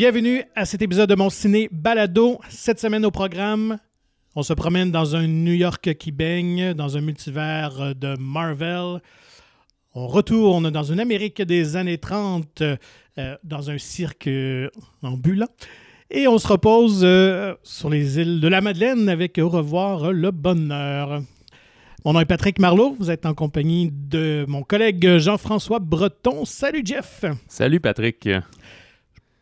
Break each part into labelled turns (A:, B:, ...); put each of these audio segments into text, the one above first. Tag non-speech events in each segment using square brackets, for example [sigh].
A: Bienvenue à cet épisode de mon ciné balado. Cette semaine au programme, on se promène dans un New York qui baigne, dans un multivers de Marvel. On retourne dans une Amérique des années 30, euh, dans un cirque ambulant. Et on se repose euh, sur les îles de la Madeleine avec Au revoir le bonheur. Mon nom est Patrick Marlot. Vous êtes en compagnie de mon collègue Jean-François Breton. Salut Jeff.
B: Salut Patrick.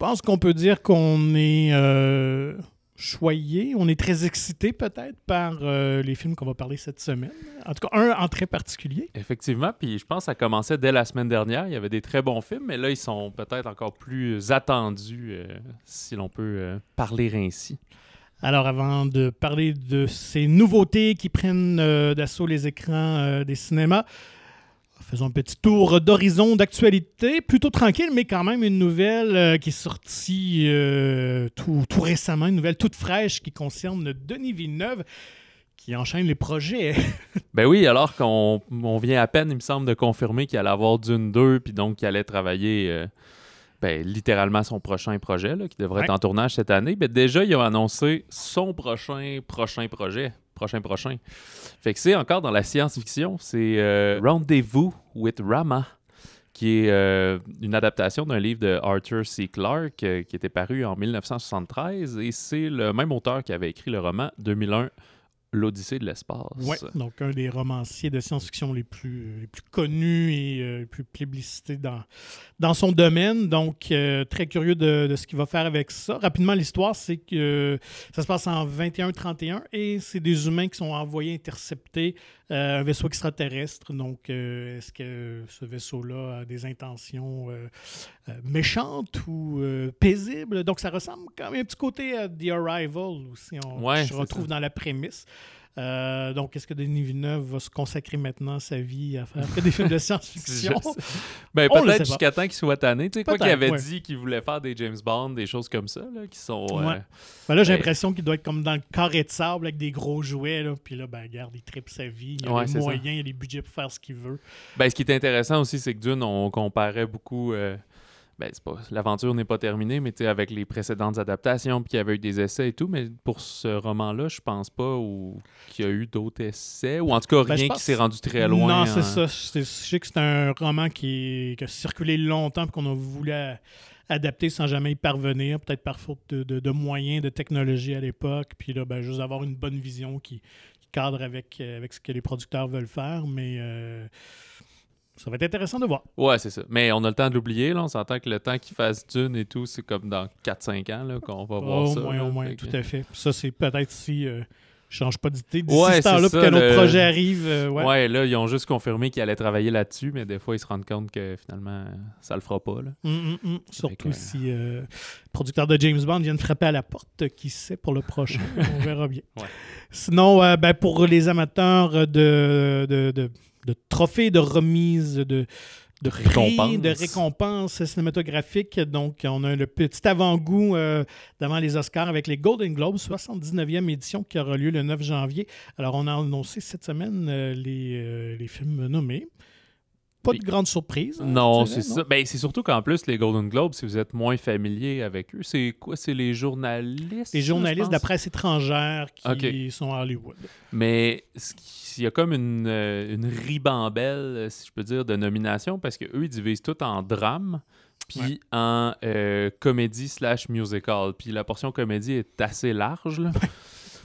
A: Je pense qu'on peut dire qu'on est euh, choyé, on est très excité peut-être par euh, les films qu'on va parler cette semaine. En tout cas, un en très particulier.
B: Effectivement, puis je pense que ça commençait dès la semaine dernière. Il y avait des très bons films, mais là, ils sont peut-être encore plus attendus, euh, si l'on peut parler ainsi.
A: Alors, avant de parler de ces nouveautés qui prennent d'assaut les écrans des cinémas, Faisons un petit tour d'horizon d'actualité, plutôt tranquille, mais quand même une nouvelle euh, qui est sortie euh, tout, tout, récemment, une nouvelle toute fraîche qui concerne Denis Villeneuve, qui enchaîne les projets. [laughs]
B: ben oui, alors qu'on on vient à peine, il me semble, de confirmer qu'il allait avoir Dune 2, puis donc qu'il allait travailler euh, ben, littéralement son prochain projet, là, qui devrait être en tournage cette année. Ben, déjà, il a annoncé son prochain prochain projet prochain prochain. Fait que c'est encore dans la science-fiction. C'est euh, Rendezvous with Rama, qui est euh, une adaptation d'un livre de Arthur C. Clarke euh, qui était paru en 1973. Et c'est le même auteur qui avait écrit le roman 2001 L'Odyssée de l'espace.
A: Oui, donc un des romanciers de science-fiction les plus, les plus connus et les plus plébiscités dans, dans son domaine. Donc, très curieux de, de ce qu'il va faire avec ça. Rapidement, l'histoire, c'est que ça se passe en 21-31 et c'est des humains qui sont envoyés intercepter un vaisseau extraterrestre. Donc, est-ce que ce vaisseau-là a des intentions méchantes ou paisibles? Donc, ça ressemble quand même un petit côté à The Arrival aussi. On se retrouve dans la prémisse. Euh, donc, est-ce que Denis Villeneuve va se consacrer maintenant sa vie à faire des films de [laughs] science-fiction?
B: ben, peut-être jusqu'à temps qu'il soit tanné. Tu sais, quoi qu'il avait dit qu'il voulait faire des James Bond, des choses comme ça, là, qui sont... Euh,
A: ben là, j'ai l'impression qu'il doit être comme dans le carré de sable avec des gros jouets. Là, puis là, ben, regarde, il tripe sa vie. Il a les moyens, il a les budgets pour faire ce qu'il veut.
B: Ben, ce qui est intéressant aussi, c'est que Dune, on comparait beaucoup... Euh, ben, pas, l'aventure n'est pas terminée, mais avec les précédentes adaptations, puis qu'il y avait eu des essais et tout, mais pour ce roman-là, je pense pas qu'il y a eu d'autres essais, ou en tout cas ben, rien qui s'est rendu très loin.
A: Non, c'est ça. Je sais que c'est un roman qui, a circulé longtemps, puis qu'on a voulu adapter sans jamais y parvenir, peut-être par faute de, moyens, de technologie à l'époque, puis là, ben, juste avoir une bonne vision qui, cadre avec, avec ce que les producteurs veulent faire, mais... Euh, ça va être intéressant de voir.
B: Ouais, c'est ça. Mais on a le temps de l'oublier. Là. On s'entend que le temps qu'il fasse Dune et tout, c'est comme dans 4-5 ans qu'on va voir
A: ça.
B: Au
A: moins, au moins, tout à fait. Ça, c'est peut-être si je euh, change pas d'idée d'ici ce temps-là pour que notre projet arrive. Euh,
B: ouais. là, ils ont juste confirmé qu'ils allaient travailler là-dessus, mais des fois, ils se rendent compte que finalement, ça le fera pas. Là.
A: Hum, hum, hum. Surtout si euh, le producteur de James Bond vient de frapper à la porte, qui sait pour le prochain? [laughs] on verra bien. Sinon, ben, pour les amateurs de, de de trophées, de remises, de, de prix, de récompenses cinématographiques. Donc, on a le petit avant-goût euh, devant les Oscars avec les Golden Globes, 79e édition qui aura lieu le 9 janvier. Alors, on a annoncé cette semaine euh, les, euh, les films nommés pas de grande surprise.
B: Hein, non, c'est ça. Ben, c'est surtout qu'en plus, les Golden Globes, si vous êtes moins familier avec eux, c'est quoi? C'est les journalistes
A: Les journalistes de la presse étrangère qui sont à Hollywood.
B: Mais il y a comme une, euh, une ribambelle, si je peux dire, de nominations parce qu'eux, ils divisent tout en drame puis en euh, comédie slash musical. Puis la portion comédie est assez large. Là.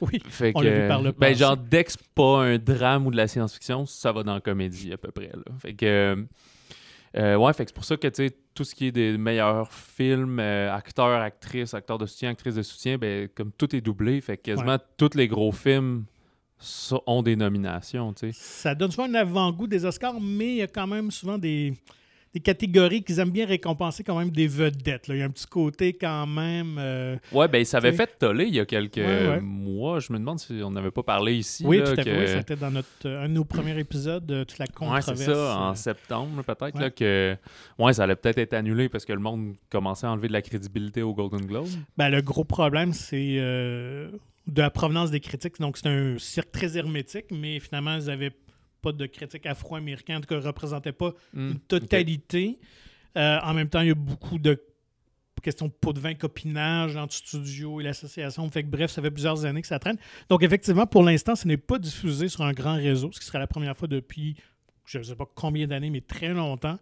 B: [laughs]
A: Oui, fait on que, vu par le
B: ben, genre, dès que c'est pas un drame ou de la science-fiction, ça va dans la comédie à peu près. Là. Fait que... Euh, ouais, fait que c'est pour ça que tu sais, tout ce qui est des meilleurs films, euh, acteurs, actrices, acteurs de soutien, actrices de soutien, ben, comme tout est doublé, fait que quasiment tous les gros films ont des nominations. Tu sais.
A: Ça donne souvent un avant-goût des Oscars, mais il y a quand même souvent des des catégories qu'ils aiment bien récompenser quand même des vedettes. Là. Il y a un petit côté quand même. Euh,
B: ouais, ben ça avait fait toller il y a quelques mois. Je me demande si on n'avait pas parlé ici.
A: Oui,
B: tout
A: à fait. C'était dans notre, un de nos premiers épisodes, de toute la controverse.
B: Ouais, c'est ça, en septembre peut-être. Là, que ouais, ça allait peut-être être annulé parce que le monde commençait à enlever de la crédibilité au Golden Globe.
A: Ben, le gros problème, c'est. Euh, de la provenance des critiques. Donc, c'est un cirque très hermétique, mais finalement, ils avaient pas de critique afro-américaine, en tout cas, ne représentait pas hmm, une totalité. Euh, en même temps, il y a beaucoup de question de pot de vin, copinage entre studio et l'association. Fait que bref, ça fait plusieurs années que ça traîne. Donc effectivement, pour l'instant, ce n'est pas diffusé sur un grand réseau, ce qui serait la première fois depuis je ne sais pas combien d'années, mais très longtemps.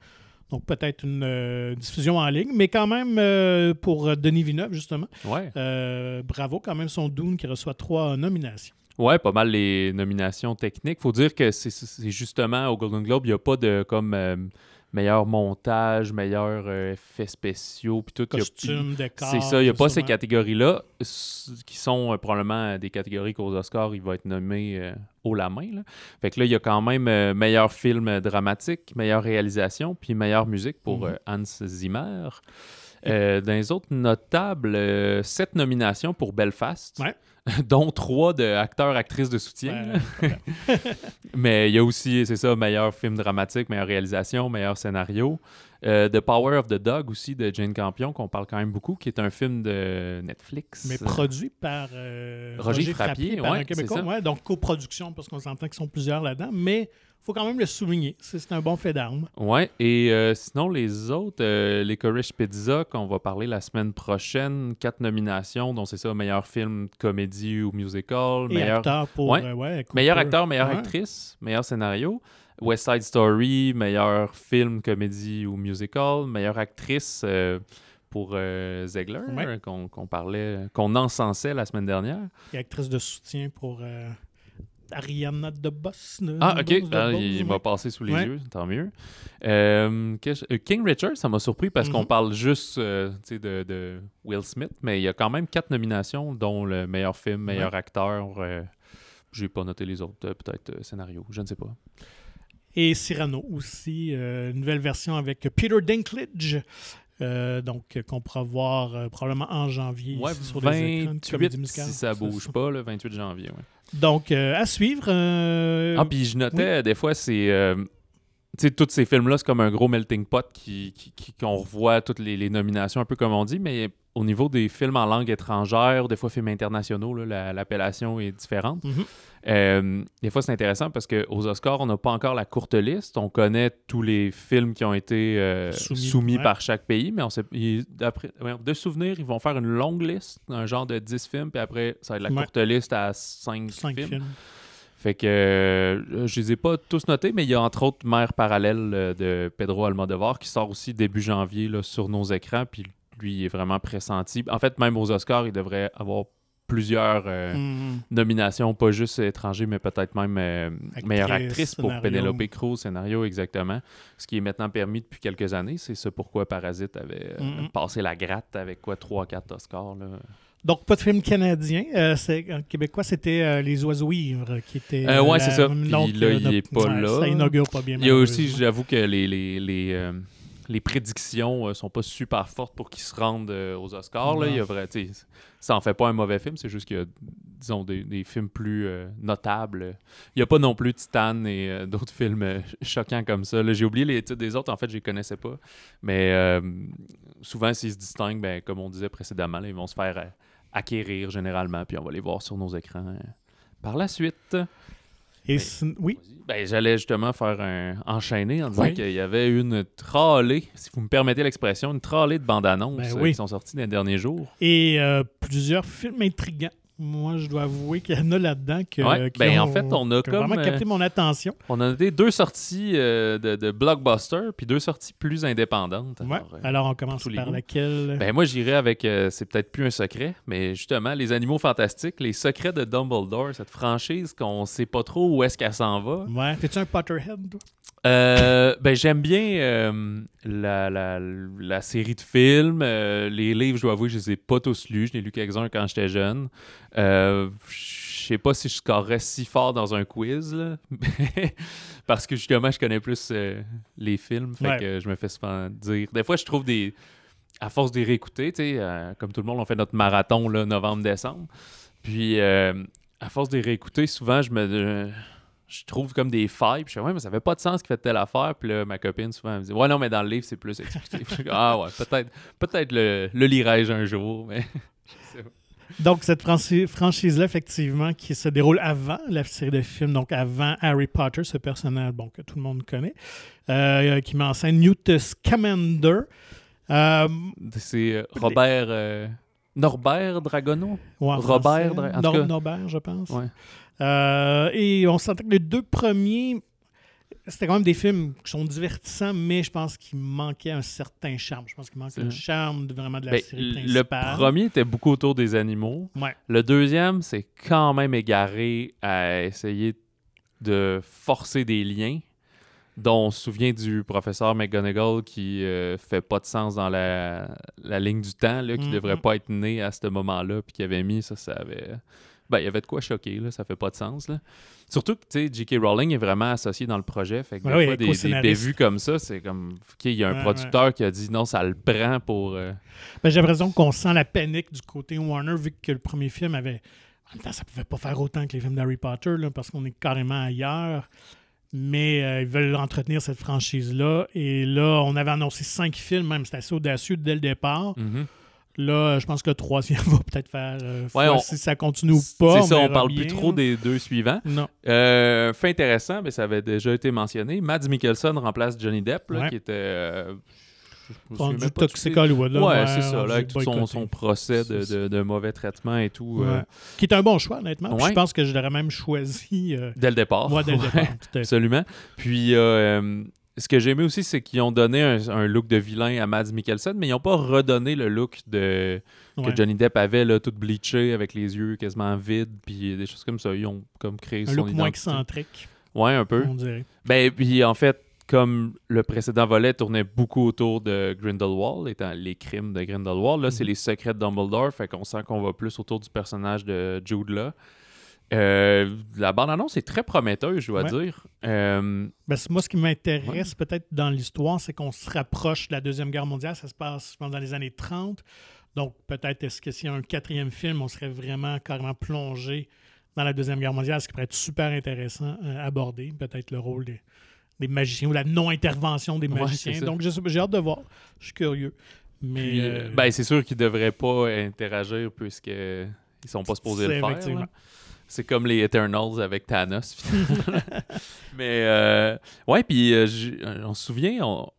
A: Donc peut-être une euh, diffusion en ligne, mais quand même euh, pour Denis Villeneuve, justement.
B: Ouais.
A: Bravo, quand même son Dune qui reçoit trois nominations.
B: Ouais, pas mal les nominations techniques. Faut dire que c'est justement au Golden Globe, il n'y a pas de comme meilleur montage, meilleur effets spéciaux, puis tout.
A: Costume, décor.
B: C'est ça, il n'y a pas ces catégories-là qui sont probablement des catégories qu'aux Oscars, il va être nommé haut la main. Là. Fait que là, il y a quand même meilleur film dramatique, meilleure réalisation, puis meilleure musique pour
A: Mhm.
B: Hans Zimmer. Euh, dans les autres notables, euh, sept nominations pour Belfast,
A: Ouais. [laughs]
B: dont trois de acteurs-actrices de soutien.
A: Ouais. [laughs]
B: Mais il y a aussi, c'est ça, meilleur film dramatique, meilleure réalisation, meilleur scénario. Euh, the Power of the Dog aussi de Jane Campion, qu'on parle quand même beaucoup, qui est un film de Netflix.
A: mais produit par euh,
B: Roger Frappier,
A: par
B: ouais,
A: un Québécois. donc coproduction, parce qu'on s'entend qu'ils sont plusieurs là-dedans, mais faut quand même le souligner. C'est un bon fait d'armes.
B: Ouais, et euh, sinon, les autres, euh, les Corish Pizza, qu'on va parler la semaine prochaine, quatre nominations, dont c'est ça, meilleur film, comédie ou musical,
A: Et
B: meilleur,
A: acteur pour.
B: Ouais.
A: euh, ouais,
B: meilleur acteur, meilleure
A: Ouais.
B: actrice, meilleur scénario, West Side Story, meilleur film, comédie ou musical, meilleure actrice pour euh, Zegler,
A: Ouais.
B: qu'on parlait, qu'on encensait la semaine dernière.
A: Et actrice de soutien pour euh, Ariana DeBoss. de-
B: Ah, ok.
A: De
B: Ah,
A: Boss,
B: il m'a passé sous les
A: Ouais.
B: yeux, tant mieux. Euh, euh, King Richard, ça m'a surpris parce qu'on
A: Mhm.
B: parle juste euh, de, de Will Smith, mais il y a quand même quatre nominations, dont le meilleur film, meilleur acteur. euh, J'ai pas noté les autres, peut-être scénario, je ne sais pas.
A: Et Cyrano aussi, une nouvelle version avec Peter Dinklage. euh, donc, euh, qu'on pourra voir euh, probablement en janvier
B: Ouais,
A: sur les écrans de comédie
B: 28
A: musicale.
B: si ça bouge pas, le 28 janvier. ouais.
A: Donc, euh, à suivre. euh,
B: Ah, puis je notais, des fois, c'est. Sais, tous ces films-là, c'est comme un gros melting pot qui, qui- qui- qu'on revoit toutes les, les nominations, un peu comme on dit, mais au niveau des films en langue étrangère, des fois films internationaux, la- l'appellation est différente.
A: Mhm.
B: Euh, des fois, c'est intéressant parce qu'aux Oscars, on n'a pas encore la courte liste. On connaît tous les films qui ont été euh,
A: Soumis,
B: soumis,
A: ouais.
B: par chaque pays, mais on sait, ils- de souvenirs, ils vont faire une longue liste, un genre de 10 films, puis après, ça va être la
A: Ouais.
B: courte liste à 5,
A: cinq
B: films.
A: films.
B: Fait que euh, je les ai pas tous notés, mais il y a entre autres Mère parallèle euh, de Pedro Almodovar qui sort aussi début janvier là, sur nos écrans. Puis lui, il est vraiment pressenti. En fait, même aux Oscars, il devrait avoir plusieurs euh,
A: Mhm.
B: nominations, pas juste étranger, mais peut-être même euh,
A: Actrice,
B: meilleure actrice pour. Penelope Cruz, scénario exactement. Ce qui est maintenant permis depuis quelques années. C'est ce pourquoi Parasite avait euh,
A: Mhm.
B: passé la gratte avec quoi 3-4 Oscars. Là.
A: Donc, pas de film canadien. Euh, c'est, en québécois, c'était euh, Les Oiseaux Ivres qui était.
B: Euh, ouais,
A: la-
B: c'est ça. Puis
A: donc,
B: là,
A: euh,
B: il est pas
A: ouais,
B: là.
A: Ça inaugure pas bien.
B: Il y a aussi, j'avoue que les, les, les, euh, les prédictions euh, sont pas super fortes pour qu'ils se rendent euh, aux Oscars. Là. Il y a vrai, ça en fait pas un mauvais film, c'est juste qu'il y a, disons, des, des films plus euh, notables. Il n'y a pas non plus Titan et euh, d'autres films euh, choquants comme ça. là. J'ai oublié les titres des autres, en fait, je les connaissais pas. Mais euh, souvent, s'ils se distinguent, ben, comme on disait précédemment, là, ils vont se faire euh, acquérir généralement, puis on va les voir sur nos écrans euh, par la suite.
A: Et sin- oui.
B: Ben, j'allais justement faire un enchaîner en disant
A: Oui.
B: qu'il y avait une tralée, si vous me permettez l'expression, une tralée de bandes annonces
A: Ben
B: euh,
A: oui.
B: qui sont sorties dans les derniers jours.
A: Et euh, plusieurs films intrigants. Moi, je dois avouer qu'il y en a là-dedans que,
B: Ouais,
A: qui
B: ben,
A: ont,
B: en fait, on a
A: vraiment capté mon attention.
B: On a noté deux sorties euh, de, de blockbuster, puis deux sorties plus indépendantes.
A: Ouais.
B: Alors, euh,
A: Alors, on commence par
B: goûts.
A: laquelle?
B: Ben, moi, j'irais avec, euh, c'est peut-être plus un secret, mais justement, les animaux fantastiques, les secrets de Dumbledore, cette franchise qu'on sait pas trop où est-ce qu'elle s'en va.
A: Ouais. T'es-tu un Potterhead, toi?
B: Euh, ben, j'aime bien euh, la, la, la série de films. Euh, les livres, je dois avouer, je les ai pas tous lus. Je n'ai lu quelques-uns quand j'étais jeune. Euh, je sais pas si je scorerais si fort dans un quiz, là. [laughs] parce que justement, je connais plus euh, les films. Fait
A: Ouais.
B: que je me fais souvent dire. Des fois, je trouve des. À force de les réécouter, tu sais, euh, comme tout le monde, on fait notre marathon là, novembre-décembre. Puis, euh, à force de les réécouter, souvent, je me. je trouve comme des failles. Puis je fais, ouais, mais ça fait pas de sens qu'il fait telle affaire. Puis là, ma copine, souvent, elle me dit, ouais, non, mais dans le livre, c'est plus expliqué. [laughs] Ah ouais, peut-être peut-être le, le lirai-je un jour. Mais
A: Donc, cette franchi- franchise-là, effectivement, qui se déroule avant la série de films, donc avant Harry Potter, ce personnage bon, que tout le monde connaît, euh, qui met en scène Newt Scamander. Euh,
B: C'est euh, Robert. euh, Norbert Dragono
A: ouais,
B: Robert,
A: français.
B: en tout
A: Nor-
B: cas.
A: Norbert, je pense.
B: Ouais.
A: Et on sentait que les deux premiers, c'était quand même des films qui sont divertissants, mais je pense qu'il manquait un certain charme. Je pense qu'il manque
B: C'est
A: le charme de, vraiment de la
B: Ben,
A: série
B: le
A: principale.
B: premier était beaucoup autour des animaux.
A: Ouais.
B: Le deuxième, c'est quand même égaré à essayer de forcer des liens, dont on se souvient du professeur McGonagall qui euh, fait pas de sens dans la, la ligne du temps, là, qui
A: Mhm.
B: devrait pas être né à ce moment-là, puis qui avait mis ça, ça avait. Ben, il y avait de quoi choquer, là, ça fait pas de sens. Là. Surtout que, J.K. Rowling est vraiment associé dans le projet. Fait que
A: Ouais,
B: des
A: oui,
B: fois, des, des bévues comme ça, c'est comme. OK, il y a un
A: Ouais,
B: producteur qui a dit non, ça le prend pour. euh,
A: Ben, J'ai l'impression qu'on sent la panique du côté Warner, vu que le premier film avait. En même temps, ça pouvait pas faire autant que les films d'Harry Potter, là, parce qu'on est carrément ailleurs. Mais euh, ils veulent entretenir cette franchise-là. Et là, on avait annoncé cinq films, même. C'était assez audacieux dès le départ.
B: mhm.
A: Là, je pense que le troisième va peut-être faire. euh,
B: Ouais, on-
A: si ça continue ou pas.
B: C'est ça, on parle
A: bien,
B: plus trop des deux suivants.
A: Non.
B: Euh, fait intéressant, mais ça avait déjà été mentionné. Mads Mikkelsen remplace Johnny Depp, là,
A: Ouais.
B: qui était. euh,
A: Toxic
B: tout
A: Hollywood. Là,
B: Ouais, c'est ça, là, avec tout son, son procès de, de- de mauvais traitement et tout. euh,
A: Ouais. Qui est un bon choix, honnêtement.
B: Ouais.
A: Je pense que je l'aurais même choisi. euh,
B: Dès le départ.
A: dès le [laughs]
B: Ouais,
A: départ. tout à fait.
B: Absolument. Puis, euh, euh, ce que j'ai aimé aussi, c'est qu'ils ont donné un, un look de vilain à Mads Mikkelsen, mais ils n'ont pas redonné le look de, que
A: Ouais.
B: Johnny Depp avait, là, tout bleaché, avec les yeux quasiment vides, puis des choses comme ça. Ils ont comme créé
A: Un
B: son
A: look moins excentrique,
B: Ouais, un peu.
A: on dirait.
B: Ben, puis en fait, comme le précédent volet tournait beaucoup autour de Grindelwald, étant les crimes de Grindelwald, là, c'est
A: Mhm.
B: les secrets de Dumbledore, fait qu'on sent qu'on va plus autour du personnage de Jude là. Euh, la bande-annonce est très prometteuse, je dois
A: Ouais.
B: dire. Euh,
A: Ben, moi, ce qui m'intéresse peut-être dans l'histoire, c'est qu'on se rapproche de la Deuxième Guerre mondiale. Ça se passe, je pense, dans les années 30. Donc, peut-être, est-ce que s'il y a un quatrième film, on serait vraiment carrément plongé dans la Deuxième Guerre mondiale, ce qui pourrait être super intéressant à aborder. Peut-être le rôle des, des magiciens ou la non-intervention des magiciens. Donc, j'ai hâte de voir. Je suis curieux. Mais, euh,
B: euh, ben, c'est sûr qu'ils ne devraient pas interagir puisqu'ils ne sont pas supposés le faire.
A: effectivement.
B: là. C'est comme les Eternals avec Thanos, [laughs] finalement. Mais, euh, ouais, puis euh, j'ai- on se souvient, on-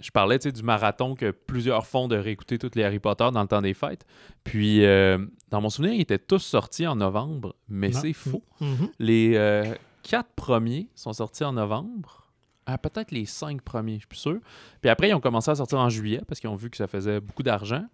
B: je parlais du marathon que plusieurs font de réécouter tous les Harry Potter dans le temps des fêtes. Puis, euh, dans mon souvenir, ils étaient tous sortis en novembre, mais
A: Non.
B: c'est faux.
A: Mhm.
B: Les euh, quatre premiers sont sortis en novembre. Ah, peut-être les cinq premiers, je suis plus sûr. Puis après, ils ont commencé à sortir en juillet parce qu'ils ont vu que ça faisait beaucoup d'argent.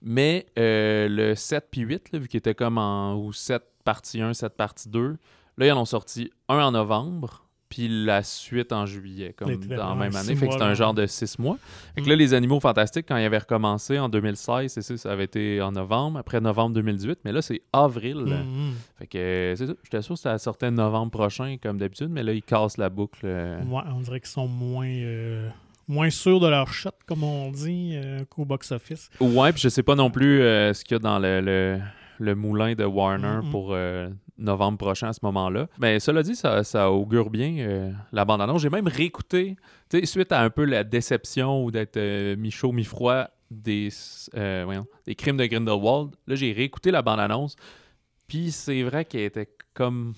B: Mais euh, le 7 puis 8, là, vu qu'ils étaient comme en. ou 7 partie 1, 7 partie 2, là, ils en ont sorti un en novembre, puis la suite en juillet, comme dans la même
A: six
B: année. Fait que c'était un genre de 6 mois. Fait que
A: Mm.
B: là, les Animaux Fantastiques, quand ils avaient recommencé en 2016, c'est ça, avait été en novembre, après novembre 2018, mais là, c'est avril.
A: Mhm.
B: Fait que euh, c'est ça. J'étais sûr que ça sortait novembre prochain, comme d'habitude, mais là, ils cassent la boucle. euh.
A: Ouais, on dirait qu'ils sont moins, euh, moins sûrs de leur shot, comme on dit, euh, qu'au box-office.
B: Ouais, puis je sais pas non plus euh, ce qu'il y a dans le, le, le moulin de Warner
A: Mhm.
B: pour euh, novembre prochain à ce moment-là. Mais cela dit, ça, ça augure bien euh, la bande-annonce. J'ai même réécouté, suite à un peu la déception ou d'être euh, mi-chaud, mi-froid des, voyons, des crimes de Grindelwald. Là, j'ai réécouté la bande-annonce. Puis c'est vrai qu'elle était comme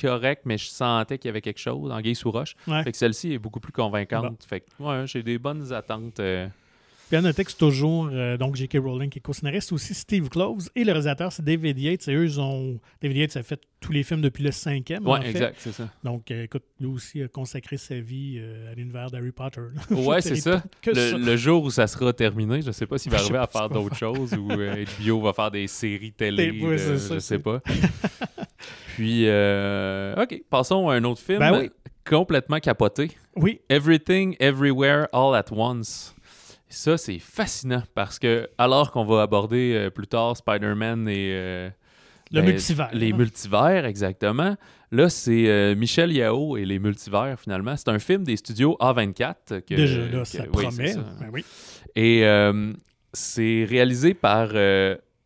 B: correcte, mais je sentais qu'il y avait quelque chose en sous roche.
A: Ouais.
B: Fait que celle-ci est beaucoup plus convaincante. Fait que ouais, j'ai des bonnes attentes. euh,
A: Puis à noter que c'est toujours euh, donc J.K. Rowling qui est co-scénariste, aussi Steve Close et le réalisateur c'est David Yates. Et eux, ils ont David Yates a fait tous les films depuis le cinquième. Fait.
B: exact, c'est ça.
A: Donc, euh, écoute, lui aussi a consacré sa vie euh, à l'univers d'Harry Potter. [laughs] Je
B: c'est ça. Le,
A: ça.
B: le jour où ça sera terminé, je sais pas s'il va arriver à faire d'autres choses ou HBO va faire des séries télé,
A: ouais,
B: de-
A: c'est ça,
B: je sais pas. [laughs] Puis, ok, passons à un autre film
A: Ben oui.
B: complètement capoté.
A: Oui,
B: Everything, Everywhere, All at Once. Ça, c'est fascinant parce que, alors qu'on va aborder euh, plus tard Spider-Man et. euh,
A: le
B: ben,
A: multivers.
B: Les
A: hein.
B: multivers, exactement. Là, c'est euh, Michel Yao et les multivers, finalement. C'est un film des studios A24. Que,
A: Déjà, là,
B: que-
A: ça
B: oui,
A: promet.
B: ça.
A: Ben oui.
B: Et c'est réalisé par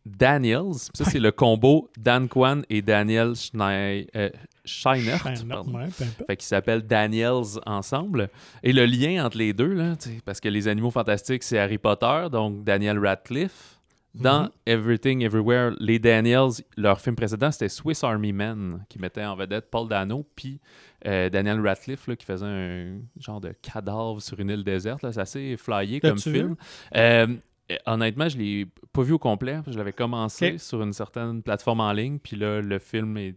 B: Daniels. Ça, c'est le combo Dan Kwan et Daniel Schnei- euh, Scheinert.
A: Scheinert, ouais.
B: Fait qu'ils s'appellent Daniels ensemble. Et le lien entre les deux, là, parce que les animaux fantastiques, c'est Harry Potter, donc Daniel Radcliffe. Dans
A: Mhm.
B: Everything Everywhere, les Daniels, leur film précédent, c'était Swiss Army Men, qui mettait en vedette Paul Dano, puis euh, Daniel Radcliffe, là, qui faisait un genre de cadavre sur une île déserte. C'est assez flyé comme film. Euh, honnêtement, je l'ai pas vu au complet. Je l'avais commencé sur une certaine plateforme en ligne, puis là, le film est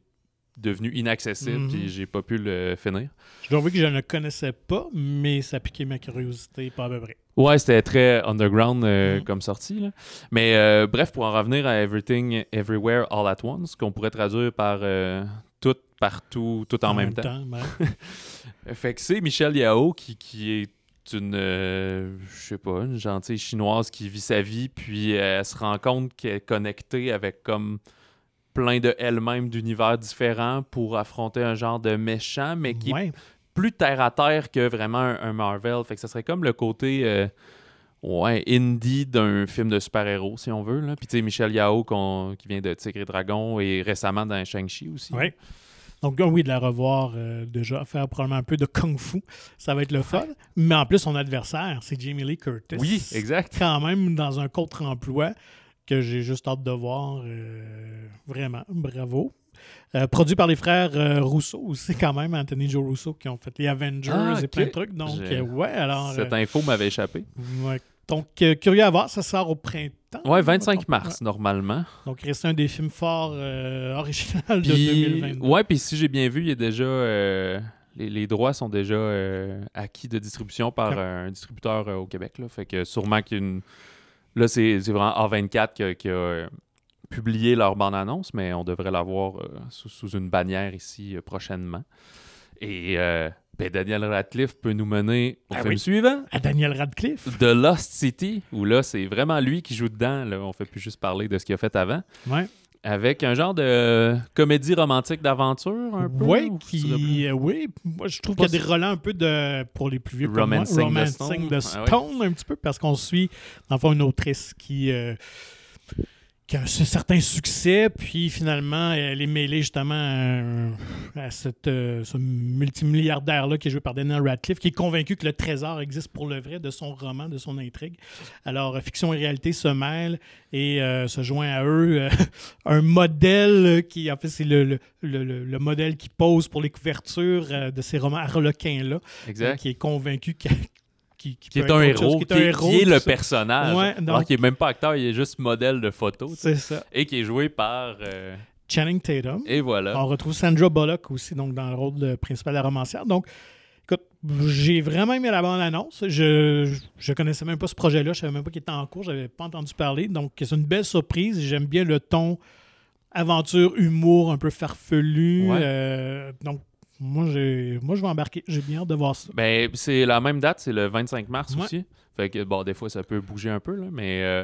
B: devenu inaccessible,
A: Mhm.
B: puis j'ai pas pu le finir.
A: Je dois avouer que je ne le connaissais pas, mais ça piquait ma curiosité pas à peu près.
B: Ouais, c'était très underground euh,
A: Mhm.
B: comme sortie. là. Mais euh, bref, pour en revenir à Everything, Everywhere, All at Once, qu'on pourrait traduire par euh, tout, partout, tout en, même, temps.
A: ben, [laughs]
B: Fait que c'est Michel Yao qui, qui est une, euh, je sais pas, une gentille chinoise qui vit sa vie, puis euh, elle se rend compte qu'elle est connectée avec comme plein de elle-même d'univers différents pour affronter un genre de méchant, mais qui est plus terre à terre que vraiment un, un Marvel. Fait que ça serait comme le côté euh, ouais, indie d'un film de super-héros, si on veut. Là. Puis tu sais, Michel Yao qui vient de Tigre et Dragon et récemment dans Shang-Chi aussi.
A: Ouais. Donc, oui, de la revoir euh, déjà, faire probablement un peu de kung-fu, ça va être le fun. Mais en plus, son adversaire, c'est Jamie Lee Curtis.
B: Oui, exact.
A: Quand même dans un contre-emploi que j'ai juste hâte de voir. euh, vraiment, bravo. Euh, produit par les frères euh, Rousseau aussi, quand même, Anthony Joe Rousseau, qui ont fait les Avengers
B: Ah,
A: et plein de trucs. Donc, ouais, alors.
B: Cette info m'avait échappé.
A: ouais. Donc, curieux à voir, ça sort au printemps.
B: Ouais,
A: hein,
B: 25
A: Ouais.
B: mars, normalement.
A: Donc, il reste un des films forts original de
B: Puis,
A: 2022.
B: ouais, puis si j'ai bien vu, il y a déjà. les, les droits sont déjà acquis de distribution par un distributeur au Québec. Là. Fait que sûrement qu'il y a une. Là, c'est vraiment A24 qui a, qui a, euh, publié leur bande-annonce, mais on devrait l'avoir euh, sous, sous une bannière ici euh, prochainement. Et euh, ben, Daniel Radcliffe peut nous mener au
A: Ah
B: film
A: oui.
B: suivant.
A: À Daniel Radcliffe.
B: The Lost City, où là, c'est vraiment lui qui joue dedans. Là. On fait plus juste parler de ce qu'il a fait avant.
A: Ouais.
B: Avec un genre de comédie romantique d'aventure, un peu.
A: Oui,
B: ou
A: qui, euh, oui, moi je trouve qu'il y a des relents un peu de, pour les plus vieux comme moi,
B: Romancing
A: Romancing the
B: Stone. Ah
A: un petit peu, parce qu'on suit, dans le fond, une autrice qui, euh, qui a un certain succès, puis finalement, elle est mêlée justement à, à cette, euh, ce multimilliardaire-là qui est joué par Daniel Radcliffe, qui est convaincu que le trésor existe pour le vrai de son roman, de son intrigue. Alors, euh, fiction et réalité se mêlent et euh, se joint à eux euh, [laughs] un modèle qui, en fait, c'est le, le, le- le- le modèle qui pose pour les couvertures de ces romans harlequins-là, qui est convaincu que- qui, qui
B: Qui
A: peut
B: est un
A: chose,
B: héros,
A: qui est un héros,
B: qui est le
A: ça.
B: personnage.
A: Ouais,
B: Alors qu'il n'est même pas acteur, il est juste modèle de photo.
A: C'est ça.
B: Et qui est joué par. euh,
A: Channing Tatum.
B: et voilà.
A: On retrouve Sandra Bullock aussi donc, dans le rôle de principal de la romancière. Donc, écoute, j'ai vraiment aimé la bande-annonce. Je, je connaissais même pas ce projet-là. Je savais même pas qu'il était en cours. J'avais pas entendu parler. Donc, c'est une belle surprise. J'aime bien le ton aventure, humour un peu farfelu.
B: Ouais.
A: Euh, donc, moi, j'ai, moi, je vais embarquer. J'ai bien hâte de voir ça.
B: Ben, c'est la même date, c'est le 25 mars
A: Ouais.
B: aussi. Fait que, bon, des fois, ça peut bouger un peu, là, mais. euh,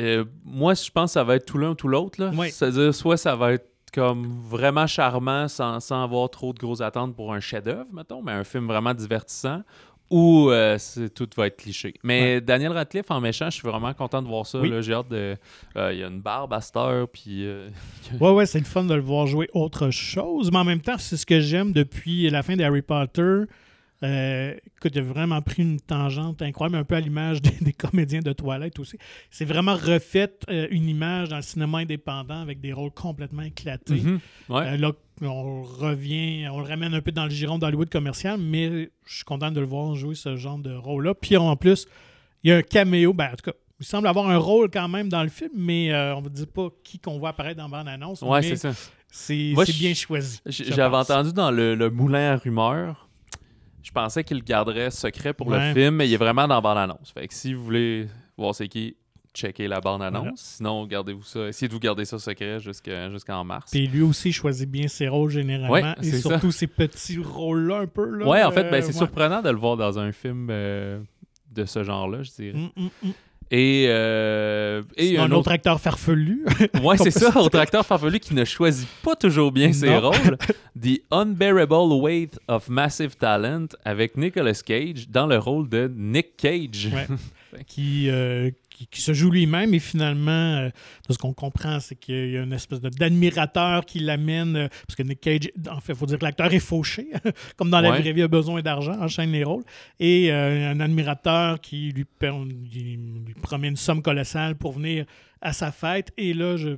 B: euh, moi, je pense que ça va être tout l'un ou tout l'autre. là.
A: Ouais.
B: C'est-à-dire, soit ça va être comme vraiment charmant sans, sans avoir trop de grosses attentes pour un chef-d'œuvre, mettons, mais un film vraiment divertissant, ou euh, tout va être cliché. Mais Daniel Radcliffe en méchant, je suis vraiment content de voir ça.
A: Oui.
B: J'ai hâte de. euh, Il y a une barbe à cette heure, puis. euh, [laughs]
A: Ouais, ouais, c'est le fun de le voir jouer autre chose. Mais en même temps, c'est ce que j'aime depuis la fin d'Harry Potter. Écoute, il a vraiment pris une tangente incroyable, un peu à l'image des, des comédiens de toilette aussi. C'est vraiment refait une image dans le cinéma indépendant avec des rôles complètement éclatés.
B: ouais.
A: Là, on revient, on le ramène un peu dans le giron d'Hollywood commercial, mais je suis content de le voir jouer ce genre de rôle-là. Puis en plus, il y a un caméo. Ben, en tout cas, il semble avoir un rôle quand même dans le film, mais euh, on ne dit pas qui qu'on voit apparaître dans la bande-annonce.
B: Ouais, c'est ça.
A: C'est bien choisi.
B: J'avais entendu dans le, le moulin à rumeurs. Je pensais qu'il le garderait secret pour
A: Ouais.
B: le film, mais il est vraiment dans la bande-annonce. Fait que si vous voulez voir c'est qui, checkez la bande-annonce.
A: Voilà.
B: Sinon, gardez-vous ça. Essayez de vous garder ça secret jusqu'en mars.
A: Puis lui aussi choisit bien ses rôles généralement,
B: Ouais,
A: et
B: ça.
A: surtout ces petits rôles-là un peu. Là,
B: ouais, en fait, ben,
A: euh,
B: c'est
A: ouais.
B: surprenant de le voir dans un film euh, de ce genre-là, je dirais.
A: Mm, mm, mm.
B: Et, euh, et un
A: un
B: autre
A: autre acteur farfelu. [laughs]
B: Ouais, [laughs] c'est ça,
A: compositeur.
B: autre acteur farfelu qui ne choisit pas toujours bien ses rôles. [laughs] The Unbearable Weight of Massive Talent avec Nicolas Cage dans le rôle de Nick Cage.
A: Ouais. qui, euh, qui, se joue lui-même et finalement, euh, ce qu'on comprend, c'est qu'il y a une espèce d'admirateur qui l'amène, euh, parce que Nick Cage, en fait, il faut dire que l'acteur est fauché, [laughs] comme dans la vraie vie, il a besoin d'argent, enchaîne les rôles, et euh, un admirateur qui lui, lui promet une somme colossale pour venir à sa fête, et là, je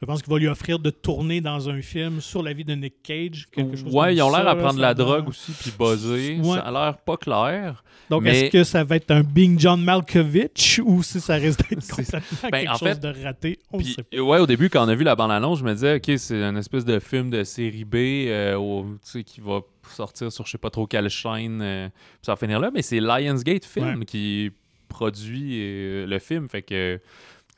A: je pense qu'il va lui offrir de tourner dans un film sur la vie de Nick Cage.
B: Quelque chose ouais, ils ont l'air à prendre la drogue aussi puis buzzer. Ça a l'air pas clair.
A: Donc, est-ce que ça va être un Bing John Malkovich ou si ça risque d'être [laughs] complètement ben, quelque chose de raté? On sait pas.
B: Ouais, au début, quand on a vu la bande-annonce, je me disais, OK, c'est une espèce de film de série B euh, qui va sortir sur je sais pas trop quelle chaîne. Euh, ça va finir là. Mais c'est Lionsgate Film qui produit euh, le film. Fait que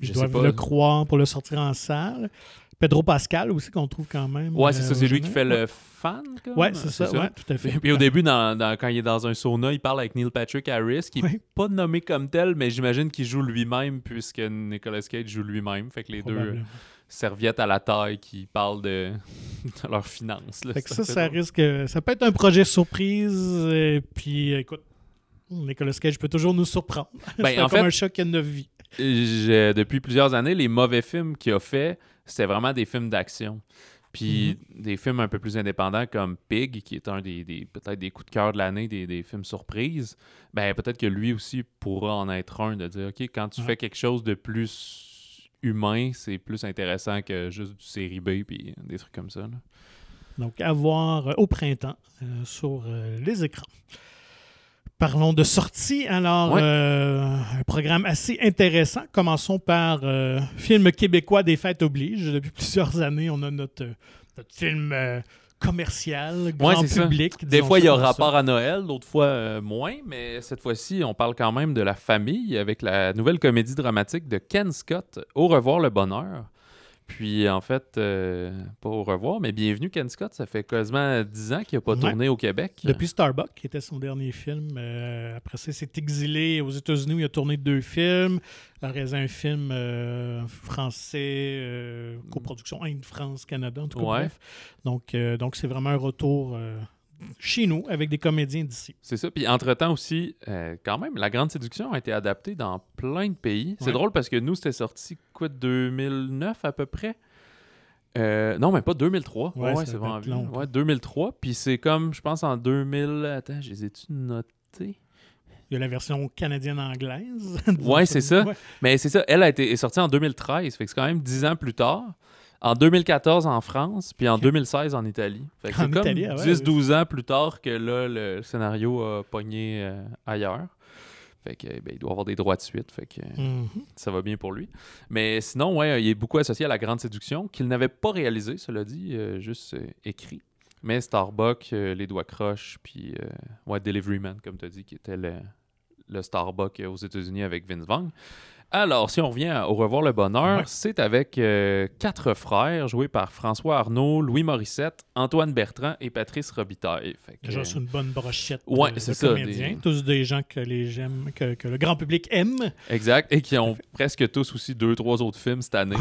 A: je dois le croire pour le sortir en salle. Pedro Pascal aussi, qu'on trouve quand même.
B: Ouais, c'est ça, c'est lui qui fait le fan.
A: Ouais, c'est ça, Ouais, tout à fait.
B: Puis au début, dans, quand il est dans un sauna, il parle avec Neil Patrick Harris, qui n'est pas nommé comme tel, mais j'imagine qu'il joue lui-même, puisque Nicolas Cage joue lui-même. Fait que les deux serviettes à la taille qui parlent de, [laughs] de leurs finances.
A: fait que ça, ça risque. Ça peut être un projet surprise. Et puis, écoute, Nicolas Cage peut toujours nous surprendre. [laughs] Ben, c'est comme un choc de notre
B: depuis plusieurs années, les mauvais films qu'il a fait, c'était vraiment des films d'action. Puis mhm. des films un peu plus indépendants comme Pig, qui est un des, peut-être des coups de cœur de l'année, des, films surprises, ben peut-être que lui aussi pourra en être un, de dire, OK, quand tu fais quelque chose de plus humain, c'est plus intéressant que juste du série B, puis des trucs comme ça.
A: Donc, à voir euh, au printemps euh, sur euh, les écrans. Parlons de sortie. Alors, euh, un programme assez intéressant. Commençons par euh, film québécois des fêtes oblige. Depuis plusieurs années, on a notre, film euh, commercial, grand public.
B: Des fois, il y a rapport à Noël, d'autres fois moins, mais cette fois-ci, on parle quand même de la famille avec la nouvelle comédie dramatique de Ken Scott, Au revoir le bonheur. Puis, en fait, euh, pas au revoir, mais bienvenue, Ken Scott. Ça fait quasiment 10 ans qu'il n'a pas tourné au Québec.
A: Depuis Starbuck, qui était son dernier film. Euh, après ça, il s'est exilé aux États-Unis où il a tourné deux films. Il a réalisé un film euh, français, coproduction Inde-France-Canada, en tout cas. Bref. Donc, donc c'est vraiment un retour chez nous avec des comédiens d'ici.
B: C'est ça. Puis entre-temps aussi, euh, quand même, La Grande Séduction a été adaptée dans plein de pays. C'est drôle parce que nous, c'était sorti quoi, 2009 à peu près? Euh, non, mais pas 2003. Ouais, c'est vraiment Ouais, 2003. Puis c'est comme, je pense, en 2000. Attends, je les ai-tu notés?
A: Il y a la version canadienne-anglaise.
B: ouais, c'est ça. [laughs] Mais c'est ça. Elle a été est sortie en 2013. Fait que c'est quand même 10 ans plus tard en 2014 en France, puis en 2016 en Italie. c'est comme 10-12 ans plus tard que là, le scénario a pogné euh, ailleurs. Fait que, ben, il doit avoir des droits de suite. Fait que mhm. ça va bien pour lui. Mais sinon, ouais, il est beaucoup associé à la Grande Séduction, qu'il n'avait pas réalisé, cela dit, euh, juste euh, écrit. Mais Starbuck, Les Doigts Croches, puis ouais, Delivery Man, comme tu as dit, qui était le, le Starbuck aux États-Unis avec Vince Vaughn. Alors, si on revient au Revoir le Bonheur, c'est avec euh, quatre frères joués par François Arnaud, Louis Morissette, Antoine Bertrand et Patrice Robitaille.
A: Déjà, c'est une bonne brochette
B: ouais, de, ça,
A: comédiens. Tous des gens que, les j'aime, que, le grand public aime.
B: Exact, et qui ont presque tous aussi deux, trois autres films cette année.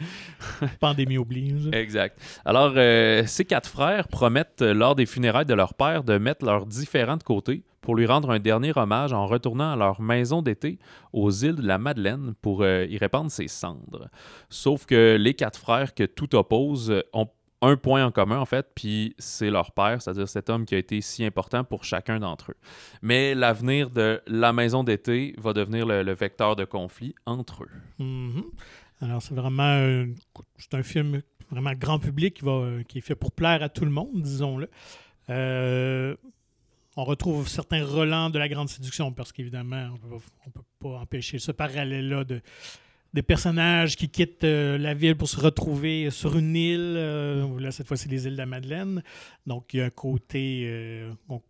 B: [laughs]
A: Pandémie oblige.
B: Exact. Alors, euh, ces quatre frères promettent, lors des funérailles de leur père, de mettre leurs différents de côté pour lui rendre un dernier hommage en retournant à leur maison d'été aux îles de la Madeleine pour euh, y répandre ses cendres. Sauf que les quatre frères que tout oppose ont un point en commun, en fait, puis c'est leur père, c'est-à-dire cet homme qui a été si important pour chacun d'entre eux. Mais l'avenir de la maison d'été va devenir le, vecteur de conflit entre eux.
A: Mm-hmm. Alors, c'est vraiment c'est un film vraiment grand public qui, va, qui est fait pour plaire à tout le monde, disons-le. Euh, on retrouve certains relents de la grande séduction, parce qu'évidemment, on ne peut pas empêcher ce parallèle-là de, des personnages qui quittent euh, la ville pour se retrouver sur une île. Euh, là, cette fois-ci, les îles de la Madeleine. Donc, il y a un côté euh, où,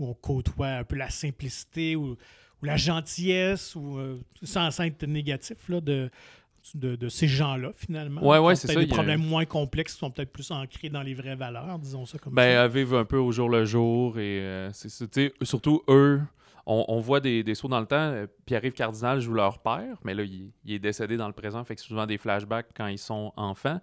A: on, côtoie un peu la simplicité ou, la gentillesse, ou sans être négatif, là, de, de, ces gens-là, finalement.
B: Ouais, ouais, c'est ça.
A: des problèmes moins complexes qui sont peut-être plus ancrés dans les vraies valeurs, disons ça comme
B: ben,
A: ça.
B: vivre un peu au jour le jour et euh, c'est surtout eux. On, voit des, des, sauts dans le temps. Euh, Pierre-Yves Cardinal joue leur père, mais là, il, est décédé dans le présent, fait que c'est souvent des flashbacks quand ils sont enfants.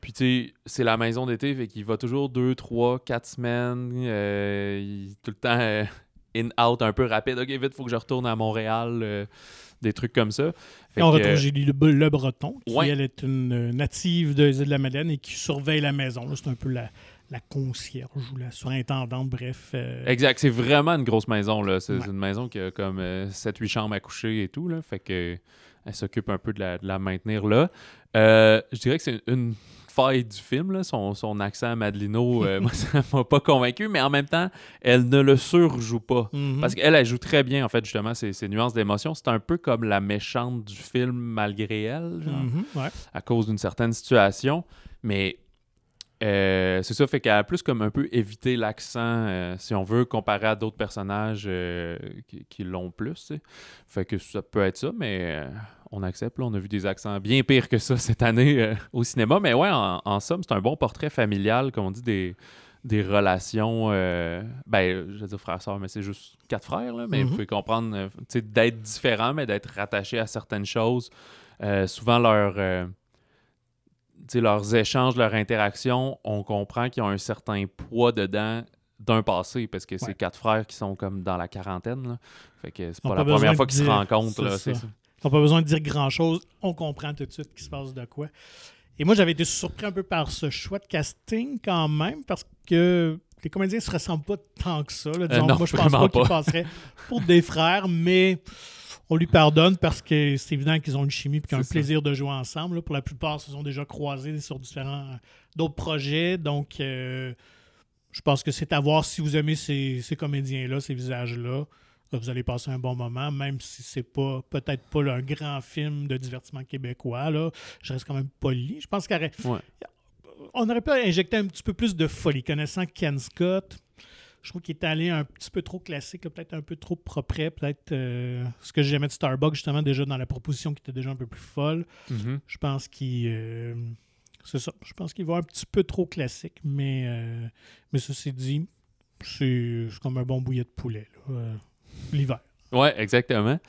B: Puis, tu sais, c'est la maison d'été, fait qu'il va toujours deux, trois, quatre semaines. Euh, tout le temps in-out un peu rapide. OK, vite, faut que je retourne à Montréal des trucs comme ça.
A: Et on retrouve
B: euh,
A: Julie Le, Le Breton, qui
B: Ouais.
A: elle est une euh, native de, de la Madeleine et qui surveille la maison. C'est un peu la, la concierge ou la surintendante, bref. euh,
B: Exact, c'est vraiment une grosse maison. là. C'est
A: Ouais.
B: une maison qui a comme 7-8 chambres à coucher et tout. Là. Fait que elle s'occupe un peu de la, de la maintenir là. Euh, je dirais que c'est une faille du film, là. Son, son accent Madelino, euh, [laughs] moi, ça m'a pas convaincu, mais en même temps, elle ne le surjoue pas.
A: mhm.
B: Parce qu'elle, elle joue très bien, en fait, justement, ces, ces nuances d'émotion. C'est un peu comme la méchante du film malgré elle, genre,
A: Mhm, ouais.
B: à cause d'une certaine situation. Mais euh, c'est ça, fait qu'elle a plus comme un peu évité l'accent, euh, si on veut, comparé à d'autres personnages euh, qui, qui l'ont plus. Fait que ça peut être ça, mais on accepte. Là, on a vu des accents bien pires que ça cette année [laughs] au cinéma. Mais ouais, en, en somme, c'est un bon portrait familial, comme on dit, des, des relations. ben, je veux dire frères-sœurs, mais c'est juste quatre frères, là, mais
A: Mhm.
B: vous pouvez comprendre, d'être différents, mais d'être rattachés à certaines choses. Souvent, leur. Leurs échanges, leurs interactions, on comprend qu'ils ont un certain poids dedans d'un passé, parce que c'est
A: Ouais.
B: quatre frères qui sont comme dans la quarantaine. là. Fait que c'est pas
A: pas
B: la première fois qu'ils se rencontrent.
A: c'est
B: là, c'est
A: ça.
B: ça.
A: Ils n'ont pas besoin de dire grand-chose. On comprend tout de suite qu'il se passe de quoi. Et moi, j'avais été surpris un peu par ce choix de casting quand même, parce que les comédiens ne se ressemblent pas tant que ça. là. Disons,
B: Euh, non,
A: moi, je pense pas qu'ils
B: pas.
A: passeraient pour des frères, mais on lui pardonne parce que c'est évident qu'ils ont une chimie et qu'ils ont un
B: ça.
A: plaisir de jouer ensemble. là. Pour la plupart, ils se sont déjà croisés sur différents d'autres projets. Donc, euh, je pense que c'est à voir si vous aimez ces, ces comédiens-là, ces visages-là. Là, Vous allez passer un bon moment, même si c'est pas peut-être pas là, un grand film de divertissement québécois. Là. Je reste quand même poli. Je pense aurait,
B: Ouais.
A: On aurait pu injecter un petit peu plus de folie. Connaissant Ken Scott, je trouve qu'il est allé un petit peu trop classique, peut-être un peu trop propre, peut-être euh, ce que j'aimais de Starbucks, justement, déjà dans la proposition qui était déjà un peu plus folle.
B: Mhm.
A: Je pense qu'il. euh, c'est ça. Je pense qu'il va un petit peu trop classique, mais, euh, mais ceci dit, c'est comme un bon bouillet de poulet, euh, l'hiver.
B: Ouais, exactement.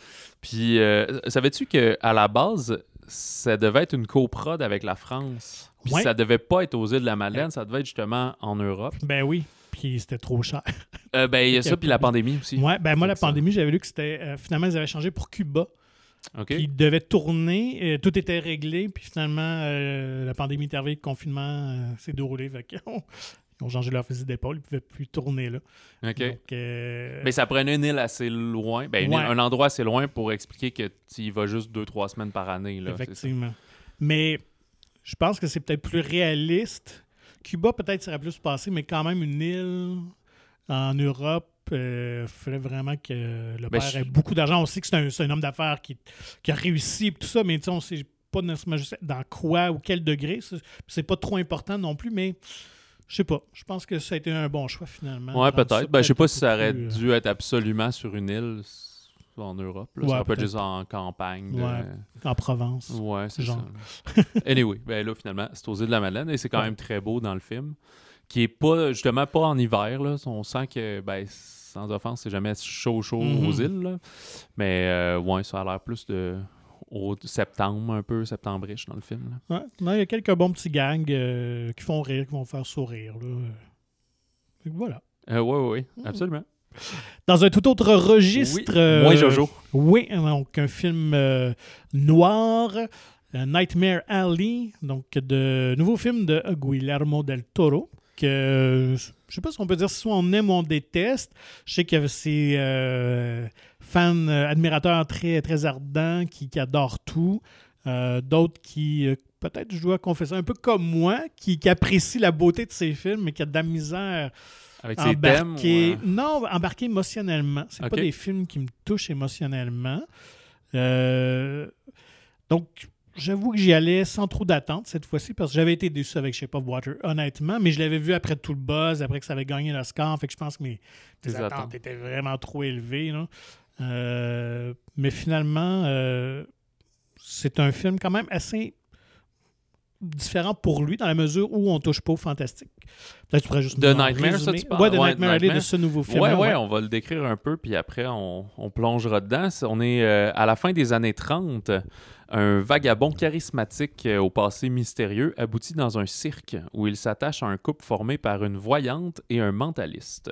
B: Puis, euh, savais-tu qu'à la base, ça devait être une coprode avec la France? Puis
A: Ouais.
B: ça devait pas être aux îles de la Madeleine, ça devait être justement en Europe.
A: Ben oui, puis c'était trop cher.
B: Euh, ben, il y a ça, puis la pandémie aussi.
A: Ouais, ben moi, la pandémie, j'avais lu que c'était. euh, finalement, ils avaient changé pour Cuba,
B: OK.
A: qui devait tourner. euh, tout était réglé, puis finalement, euh, la pandémie est arrivée, le confinement euh, s'est déroulé. Fait qu'ils ont, changé leur fusil d'épaule, ils ne pouvaient plus tourner là.
B: OK.
A: Donc, euh,
B: Mais ça prenait une île assez loin, ben, une île-
A: Ouais.
B: un endroit assez loin pour expliquer que tu y vas juste deux, trois semaines par année. Là.
A: Effectivement. Mais je pense que c'est peut-être plus réaliste. Cuba, peut-être, serait plus passé, mais quand même une île en Europe. Il fallait vraiment que le
B: Ben,
A: père
B: je-
A: ait beaucoup d'argent. On sait que c'est un, homme d'affaires qui, qui a réussi et tout ça, mais on sait pas nécessairement dans quoi ou quel degré. C'est pas trop important non plus, mais je sais pas. Je pense que ça a été un bon choix finalement.
B: Ouais, peut-être. Ben, je sais pas si ça aurait
A: plus, euh,
B: dû être absolument sur une île en Europe. là.
A: Ouais,
B: ça aurait pas être
A: peut-être.
B: juste en campagne. de-
A: Ouais. en Provence.
B: Ouais, c'est
A: Genre.
B: ça. [laughs] anyway, ben là, finalement, c'est aux îles de la Madeleine et c'est quand
A: Ouais.
B: même très beau dans le film. Qui est pas, justement, pas en hiver. Là. On sent que, ben, sans offense, c'est jamais chaud, chaud
A: Mhm.
B: aux îles. là. Mais, euh, ouais, ça a l'air plus de. Au septembre, un peu, septembriche dans le film. là.
A: Ouais. Non, il y a quelques bons petits gangs euh, qui font rire, qui vont faire sourire. Là. Que voilà.
B: Euh, ouais, ouais, ouais,
A: Mhm.
B: absolument.
A: Dans un tout autre registre.
B: Oui,
A: euh,
B: Jojo.
A: Oui, donc un film euh, noir, Nightmare Alley, donc de nouveau film de Guillermo del Toro. Que je sais pas si on peut dire soit on aime ou on déteste. Je sais qu'il y a ces euh, fans, euh, admirateurs très, très ardents qui, qui adorent tout. Euh, D'autres qui, euh, peut-être, je dois confesser, un peu comme moi, qui, qui apprécient la beauté de ces films, mais qui a de la misère
B: Avec ses thèmes.
A: Non, embarqué émotionnellement. C'est
B: Ok.
A: pas des films qui me touchent émotionnellement. Donc, j'avoue que j'y allais sans trop d'attente cette fois-ci parce que j'avais été déçu avec Shape of Water, honnêtement, mais je l'avais vu après tout le buzz, après que ça avait gagné l'Oscar. Fait que je pense que mes,
B: Tes
A: mes attentes
B: attentes.
A: étaient vraiment trop élevées. là. Euh, mais finalement, euh, c'est un film quand même assez différent pour lui dans la mesure où on touche pas au fantastique. Tu pourrais juste en
B: Nightmare, ça, tu parles?
A: Ouais, The
B: Ouais,
A: Nightmare Alley de ce nouveau film.
B: Ouais, ouais, on va le décrire un peu, puis après, on, on plongera dedans. On est euh, à la fin des années 30. Un vagabond charismatique euh, au passé mystérieux aboutit dans un cirque où il s'attache à un couple formé par une voyante et un mentaliste.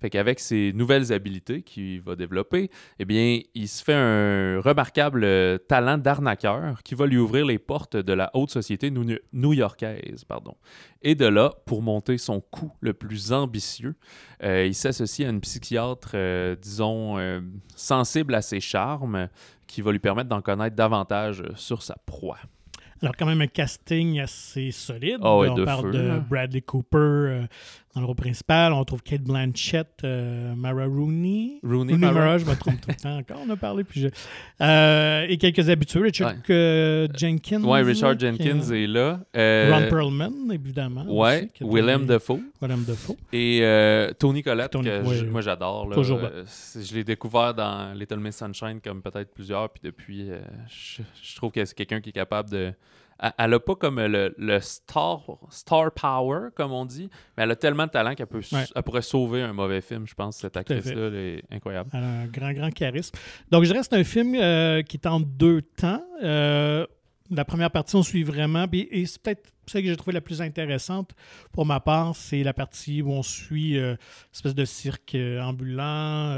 B: Fait qu'avec ses nouvelles habiletés qu'il va développer, eh bien, il se fait un remarquable euh, talent d'arnaqueur qui va lui ouvrir les portes de la haute société new- new-yorkaise. Pardon. Et de là, pour monter son coup le plus ambitieux, euh, il s'associe à une psychiatre, euh, disons, euh, sensible à ses charmes, qui va lui permettre d'en connaître davantage sur sa proie.
A: Alors, quand même, un casting assez solide.
B: Ah
A: on
B: de
A: parle
B: feu,
A: de
B: là.
A: Bradley Cooper dans le rôle principal. On trouve Kate Blanchett, euh, Mara Rooney.
B: Rooney
A: Rooney
B: Mara.
A: Je me trompe tout le temps encore. On a parlé. Puis je- Euh, et quelques habitués. Richard
B: Ouais.
A: euh, Jenkins.
B: Ouais, Richard
A: est-
B: Jenkins est là.
A: Ron Perlman, évidemment. A
B: Willem Dafoe.
A: Willem Dafoe.
B: Et euh, Tony Collette,
A: Tony,
B: que
A: ouais.
B: moi j'adore.
A: Toujours
B: je l'ai découvert dans Little Miss Sunshine comme peut-être plusieurs, puis depuis, je, je trouve que c'est quelqu'un qui est capable de. Elle- Elle a pas comme le, le star, star power, comme on dit, mais elle a tellement de talent qu'elle peut,
A: Ouais.
B: elle pourrait sauver un mauvais film, je pense. Cette actrice-là, est incroyable.
A: Elle a un grand, grand charisme. Donc, je reste un film euh, qui est en deux temps. Euh, la première partie, on suit vraiment. et c'est peut-être celle que j'ai trouvé la plus intéressante pour ma part. C'est la partie où on suit euh, une espèce de cirque euh, ambulant.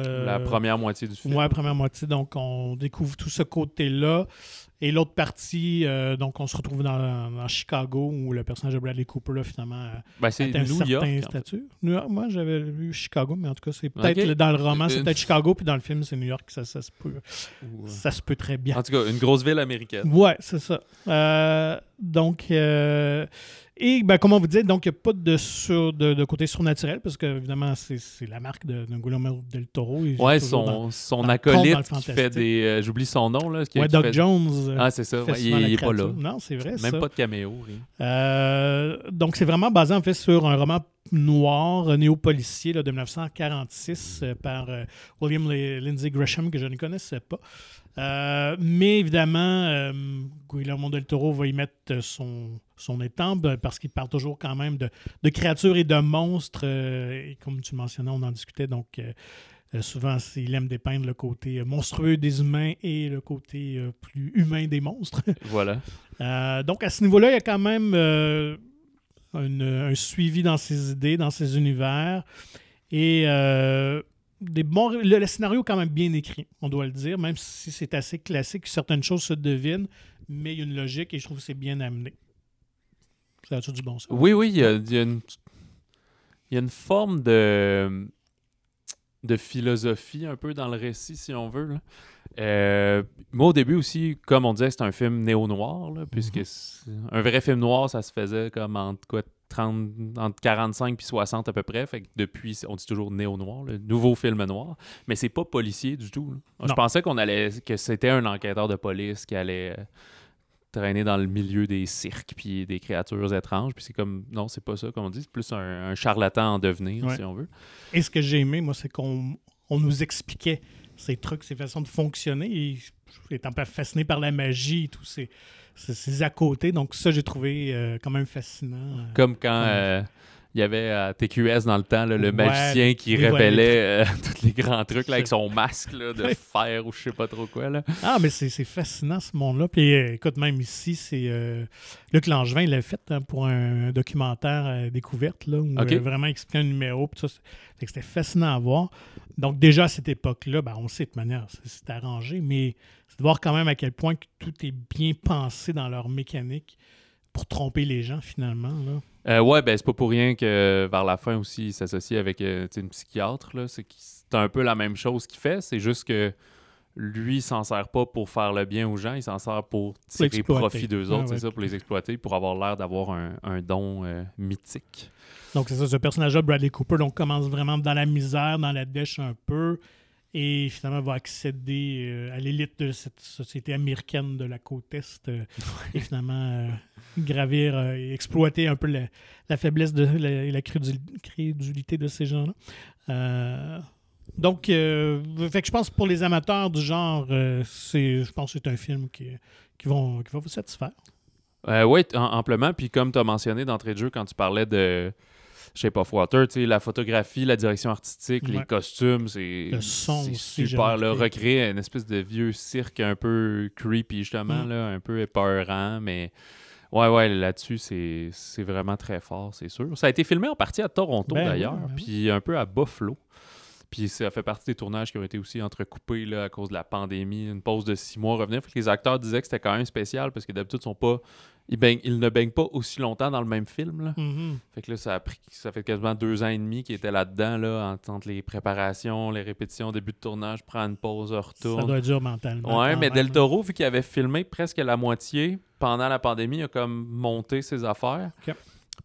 A: euh,
B: La première moitié du film.
A: Ouais, première moitié. Donc, on découvre tout ce côté-là. Et l'autre partie, euh, donc, on se retrouve dans, dans Chicago où le personnage de Bradley Cooper, là, finalement, euh,
B: Ben, c'est
A: atteint un
B: New
A: certain
B: York.
A: statut. New York, moi, j'avais vu Chicago, mais en tout cas, c'est peut-être dans le roman, c'est
B: Euh,
A: peut-être Chicago, puis dans le film, c'est New York. Ça, ça se peut, ça se peut très bien.
B: En tout cas, une grosse ville américaine.
A: Ouais, c'est ça. Euh, donc, euh, et ben, comment vous dites, donc, il n'y a pas de, sur, de, de côté surnaturel, parce que, évidemment, c'est la marque de, de Guillermo del Toro. Toujours
B: son,
A: dans-
B: son acolyte qui fait des. euh, J'oublie son nom, là. Qui,
A: Ouais,
B: qui
A: Doc
B: fait-
A: Jones. euh,
B: Ah, c'est ça. ouais, il
A: souvent la
B: il est pas là.
A: Non, c'est vrai,
B: Même
A: ça.
B: pas de caméo.
A: Euh, donc, c'est vraiment basé en fait sur un roman noir, néo-policier de 1946 euh, par euh, William Lindsay Gresham, que je ne connaissais pas. Euh, mais évidemment, euh, Guillermo del Toro va y mettre euh, son, son étampe euh, parce qu'il parle toujours quand même de, de créatures et de monstres. euh, et comme tu mentionnais, on en discutait. Donc, souvent, il aime dépeindre le côté monstrueux des humains et le côté plus humain des monstres. [laughs]
B: Voilà.
A: Donc, à ce niveau-là, il y a quand même une- un suivi dans ses idées, dans ses univers. Et le, scénario est quand même bien écrit, on doit le dire, même si c'est assez classique, certaines choses se devinent, mais il y a une logique et je trouve que c'est bien amené. Ça a-tu du bon sens?
B: Oui, oui, il y a, a une, il y a une forme de, philosophie un peu dans le récit, si on veut. Euh, moi, au début aussi, comme on disait, c'est un film néo-noir, puisque
A: Mhm.
B: c'est- un vrai film noir, ça se faisait comme entre, quoi, 30, entre 45 puis 60 à peu près. Fait que depuis, on dit toujours néo-noir, le nouveau film noir. Mais c'est pas policier du tout. là. Je pensais qu'on allait que c'était un enquêteur de police qui allait euh, traîner dans le milieu des cirques puis des créatures étranges. Puis c'est comme, non, c'est pas ça, comme on dit. C'est plus un, un charlatan en devenir,
A: Ouais.
B: si on veut.
A: Et ce que j'ai aimé, moi, c'est qu'on on nous expliquait ces trucs, ces façons de fonctionner. Et étant pas fasciné par la magie et tous ces, ces, ces à côté. Donc, ça, j'ai trouvé euh, quand même fascinant. euh.
B: Comme quand euh, il y avait à TQS dans le temps là, le
A: Ouais,
B: magicien qui
A: oui,
B: révélait euh, [laughs] tous les grands trucs là, avec son masque là, de fer ou je sais pas trop quoi. Là.
A: Ah, mais c'est fascinant ce monde-là. Puis euh, écoute, même ici, c'est euh, Luc Langevin, il l'a fait hein, pour un documentaire euh, découverte, là, où
B: Ok.
A: euh, vraiment expliquer un numéro. C'était fascinant à voir. Donc, déjà à cette époque-là, ben, on sait de toute manière, c'est arrangé, mais c'est de voir quand même à quel point que tout est bien pensé dans leur mécanique pour tromper les gens, finalement. Là?
B: Euh, ouais, ben c'est pas pour rien que vers la fin aussi, il s'associe avec euh, une psychiatre. Là. C'est, un peu la même chose qu'il fait. C'est juste que lui, il s'en sert pas pour faire le bien aux gens, il s'en sert pour tirer profit d'eux autres,
A: Ah,
B: c'est
A: ouais.
B: ça, pour les exploiter, pour avoir l'air d'avoir un, un don euh, mythique.
A: Donc, c'est ça, ce personnage-là, Bradley Cooper, donc, commence vraiment dans la misère, dans la dèche un peu, et finalement va accéder euh, à l'élite de cette société américaine de la côte Est, euh, et finalement euh, gravir et exploiter un peu la, la faiblesse de, la- et la crédul- crédulité de ces gens-là. Donc, fait que je pense que pour les amateurs du genre, c'est, je pense que c'est un film qui, qui, vont, qui va vous satisfaire.
B: Oui, amplement. Puis comme tu as mentionné d'entrée de jeu quand tu parlais de, Shape of Water, tu sais, la photographie, la direction artistique, les costumes, c'est
A: Le son
B: c'est
A: aussi, j'ai
B: super. Là, recréer une espèce de vieux cirque un peu creepy, justement,
A: Mm.
B: là, un peu épeurant, mais ouais, ouais, là-dessus, c'est vraiment très fort, c'est sûr. Ça a été filmé en partie à Toronto,
A: Ben oui,
B: d'ailleurs,
A: ben oui.
B: puis un peu à Buffalo. Puis ça fait partie des tournages qui ont été aussi entrecoupés là, à cause de la pandémie, une pause de six mois revenir. Fait que les acteurs disaient que c'était quand même spécial parce que d'habitude, ils sont pas. Ils ne baignent pas aussi longtemps dans le même film. Là.
A: Mhm.
B: Fait que là, ça a pris. Ça fait quasiment deux ans et demi qu'ils étaient là-dedans, là, en- entre les préparations, les répétitions, début de tournage, prend une pause,
A: Ça
B: retourne.
A: doit être dur mentalement.
B: Ouais, mais
A: même.
B: Del Toro, vu qu'il avait filmé presque la moitié pendant la pandémie, il a comme monté ses affaires.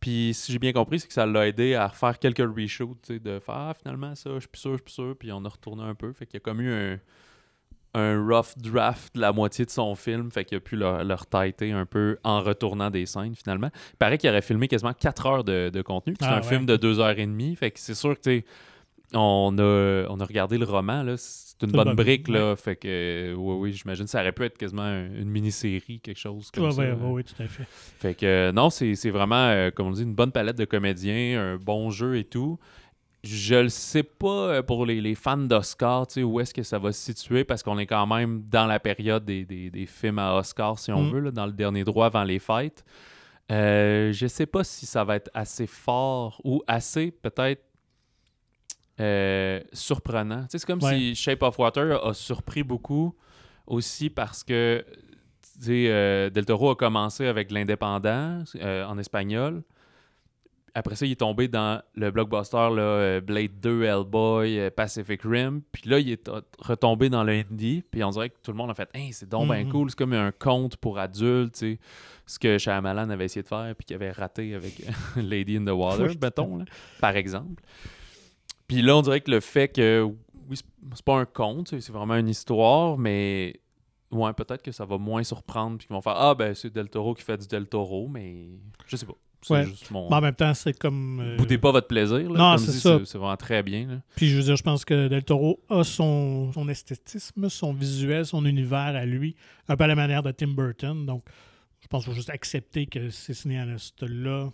B: Puis si j'ai bien compris, c'est que ça l'a aidé à refaire quelques reshoots, de faire ah, finalement ça, je suis plus sûr, je suis plus sûr, puis on a retourné un peu. Fait qu'il y a comme eu un, un rough draft de la moitié de son film, fait qu'il a pu le, le retighter un peu en retournant des scènes finalement. Il paraît qu'il aurait filmé quasiment 4 heures de, de contenu, c'est
A: Ah
B: un
A: ouais.
B: film de 2 heures et demie, fait que c'est sûr que on a, on a regardé le roman, là, c'est une bonne
A: bonne-
B: brique, là, fait que euh, oui, oui, j'imagine ça aurait pu être quasiment un- une mini-série, quelque chose comme
A: Ouais,
B: ça.
A: tout à fait.
B: Fait que euh, non, c'est c'est vraiment, euh, comme on dit, une bonne palette de comédiens, un bon jeu et tout. Je le sais pas euh, pour les, les fans d'Oscar, tu sais, où est-ce que ça va se situer, parce qu'on est quand même dans la période des, des- des films à Oscar, si on
A: Mm.
B: veut, là, dans le dernier droit avant les fêtes. Euh, je sais pas si ça va être assez fort ou assez, peut-être, euh, surprenant. Tu sais, c'est comme
A: Ouais.
B: si Shape of Water a surpris beaucoup aussi parce que tu sais, euh, Del Toro a commencé avec l'indépendant en espagnol. Après ça, il est tombé dans le blockbuster là, euh, Blade 2, Hellboy, euh, Pacific Rim. Puis là, il est retombé dans le indie. Puis on dirait que tout le monde a fait Hey, c'est donc bien
A: Mhm.
B: cool. C'est comme un conte pour adultes. tu sais. Ce que Shyamalan avait essayé de faire puis qu'il avait raté avec [laughs] Lady in the Water, mettons, là, par exemple. Puis là, on dirait que le fait que, oui, c'est- pas un conte, c'est c'est vraiment une histoire, mais ouais, peut-être que ça va moins surprendre, puis qu'ils vont faire Ah, ben c'est Del Toro qui fait du Del Toro, mais je sais pas. C'est
A: Ouais.
B: juste mon.
A: Mais en même temps, c'est comme. euh,
B: Boudez pas votre plaisir. Là.
A: Non, c'est ça.
B: C'est vraiment très bien. là.
A: Puis je veux dire, je pense que Del Toro a son, son esthétisme, son visuel, son univers à lui, un peu à la manière de Tim Burton. Donc, je pense qu'il faut juste accepter que ces cinéastes-là,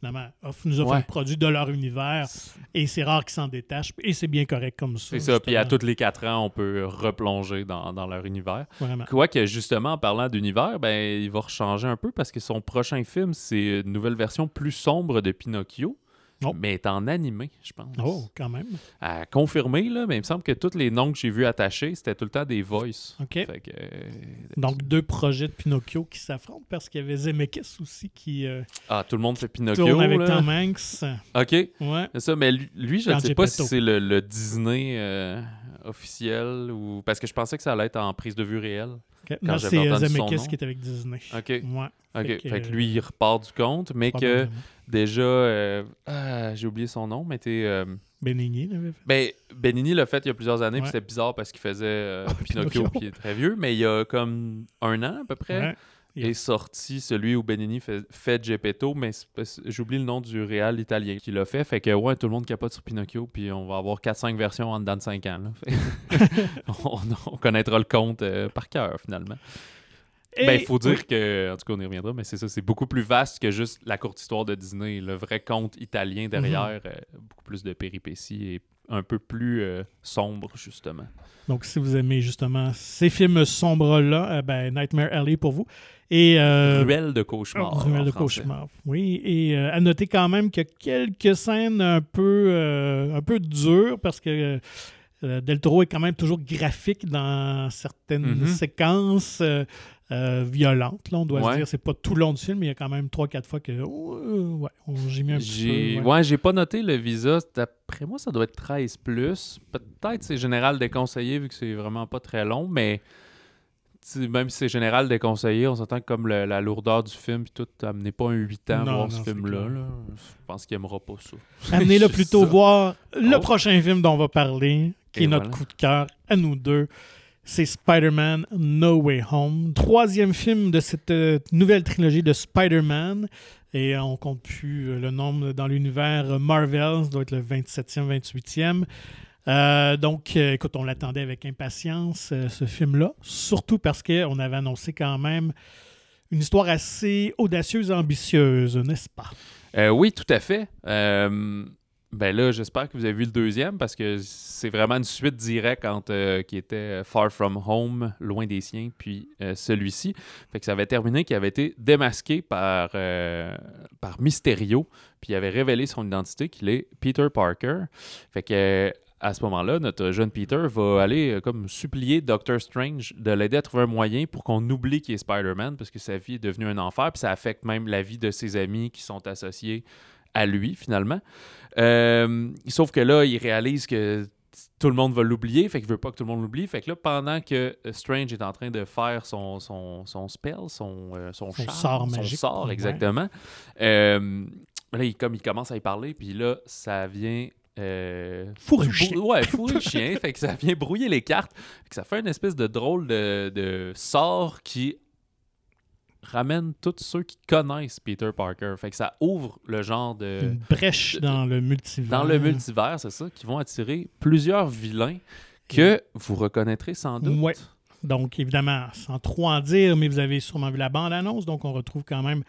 A: finalement, nous offrent
B: Ouais.
A: un produit de leur univers. Et c'est rare qu'ils s'en détachent. Et c'est bien correct comme ça.
B: C'est ça. Puis à tous les quatre ans, on peut replonger dans, dans leur univers.
A: Vraiment.
B: Quoique, justement, en parlant d'univers, ben, il va rechanger un peu parce que son prochain film, c'est une nouvelle version plus sombre de Pinocchio.
A: Oh.
B: Mais est en animé, je pense.
A: Oh, quand même.
B: À confirmer, là, mais il me semble que tous les noms que j'ai vus attachés, c'était tout le temps des voices.
A: OK.
B: Fait que, euh,
A: Donc, deux projets de Pinocchio qui s'affrontent parce qu'il y avait Zemeckis aussi qui euh,
B: ah, tout le monde fait Pinocchio.
A: tourne avec
B: là.
A: Tom Hanks.
B: OK.
A: Ouais.
B: C'est ça, mais lui, lui, je ne sais pas si c'est le, le Disney euh, officiel ou. Parce que je pensais que ça allait être en prise de vue réelle. Quand
A: Non, c'est
B: entendu son
A: Zemeckis
B: nom.
A: qui est avec Disney.
B: OK.
A: Ouais.
B: OK.
A: Fait
B: Fait
A: que,
B: lui, il repart du compte, mais que déjà. euh, ah, j'ai oublié son nom, mais t'es. euh,
A: Benigni l'avait fait.
B: ben, Benigni l'a fait il y a plusieurs années, puis
A: Ouais.
B: c'était bizarre parce qu'il faisait euh, [laughs]
A: Ah,
B: Pinocchio,
A: Pinocchio.
B: puis il est très vieux, mais il y a comme un an à peu près.
A: Ouais.
B: Est sorti celui où Benigni fait, fait Geppetto, mais j'oublie le nom du réal italien qui l'a fait. Fait que, ouais, tout le monde capote sur Pinocchio, puis on va avoir 4-5 versions en dedans de 5 ans. là. [laughs] On, on connaîtra le conte euh, par cœur, finalement.
A: Et-
B: Ben, il faut dire que, en tout cas, on y reviendra, mais c'est ça, c'est beaucoup plus vaste que juste la courte histoire de Disney. Le vrai conte italien derrière, euh, beaucoup plus de péripéties et un peu plus euh, sombre, justement.
A: Donc, si vous aimez justement ces films sombres-là, euh, ben, Nightmare Alley pour vous. Et, euh,
B: Ruelle de cauchemar.
A: Ruelle de
B: français.
A: cauchemar. Oui, et euh, à noter quand même qu'il y a quelques scènes un peu, euh, un peu dures parce que Del Toro est quand même toujours graphique dans certaines
B: Mhm.
A: séquences euh, violentes, là, on doit
B: Ouais.
A: se dire. C'est pas tout le long du film, mais il y a quand même 3-4 fois que oh, ouais, on- j'ai mis un petit peu.
B: ouais. j'ai pas noté le visa. D'après moi, ça doit être 13 plus. Peut-être c'est général déconseillé vu que c'est vraiment pas très long, mais même si c'est général déconseillé, on s'entend que comme le- la lourdeur du film puis tout, amenez pas un 8 ans à
A: Non,
B: voir
A: non,
B: ce film-là. là. Je pense qu'il aimera pas ça. [laughs]
A: Amenez-le plutôt
B: ça.
A: voir le
B: Oh.
A: prochain film dont on va parler, qui
B: Et
A: est notre coup de cœur à nous deux. C'est Spider-Man No Way Home. Troisième film de cette euh, nouvelle trilogie de Spider-Man. Et on compte plus euh, le nombre dans l'univers Marvel. Ça doit être le 27e, 28e. Euh, donc, euh, écoute, on l'attendait avec impatience, euh, ce film-là. Surtout parce qu'on avait annoncé quand même une histoire assez audacieuse et ambitieuse, n'est-ce pas?
B: Oui, tout à fait. Ben là, j'espère que vous avez vu le deuxième parce que c'est vraiment une suite directe entre qui était Far From Home, Loin des siens, puis celui-ci. Fait que ça avait terminé qu'il avait été démasqué par, par Mysterio, puis il avait révélé son identité qu'il est Peter Parker. Fait que à ce moment-là, notre jeune Peter va aller euh, comme supplier Doctor Strange de l'aider à trouver un moyen pour qu'on oublie qu'il est Spider-Man parce que sa vie est devenue un enfer, puis ça affecte même la vie de ses amis qui sont associés à lui finalement. Euh, sauf que là, il réalise que tout le monde va l'oublier, fait qu'il veut pas que tout le monde l'oublie. Fait que là, pendant que Strange est en train de faire son, son, son spell, son, euh, son,
A: sort magique.
B: Son sort, exactement. là, il, comme il commence à y parler, puis là, ça vient
A: euh, fourré chien.
B: Ouais, fourré [laughs] chien. fait que ça vient brouiller les cartes. que ça fait une espèce de drôle de, de, sort qui ramène tous ceux qui connaissent Peter Parker. Fait que ça ouvre le genre de.
A: Une brèche dans le multivers.
B: Dans le multivers, c'est ça, qui vont attirer plusieurs vilains que vous reconnaîtrez sans doute.
A: Donc, évidemment, sans trop en dire, mais vous avez sûrement vu la bande-annonce. Donc, on retrouve quand même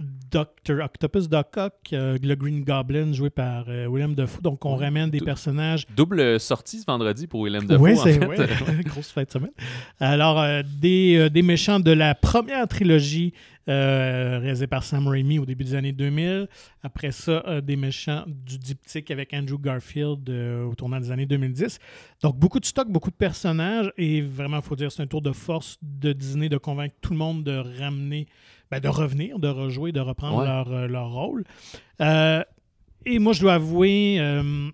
A: Dr. Octopus Doc Ock, euh, le Green Goblin, joué par euh, William Defoe. Donc, on ramène des personnages.
B: Double sortie ce vendredi pour William Defoe.
A: Oui, c'est vrai. [laughs] grosse fête de semaine. Alors, euh, des, des, méchants de la première trilogie réalisée par Sam Raimi au début des années 2000. Après ça, des méchants du diptyque avec Andrew Garfield au tournant des années 2010. Donc, beaucoup de stock, beaucoup de personnages. Et vraiment, il faut dire, c'est un tour de force de Disney de convaincre tout le monde de ramener ben, de revenir, de rejouer, de reprendre leur, euh, leur, rôle. Euh, et moi, je dois avouer, euh,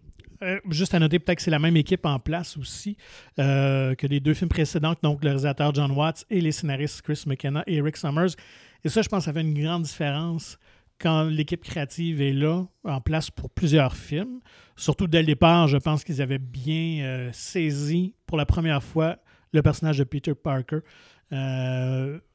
A: juste à noter peut-être que c'est la même équipe en place aussi que les deux films précédents, donc le réalisateur John Watts et les scénaristes Chris McKenna et Eric Summers. Et ça, je pense que ça fait une grande différence quand l'équipe créative est là, en place pour plusieurs films. Surtout dès le départ, je pense qu'ils avaient bien saisi pour la première fois le personnage de Peter Parker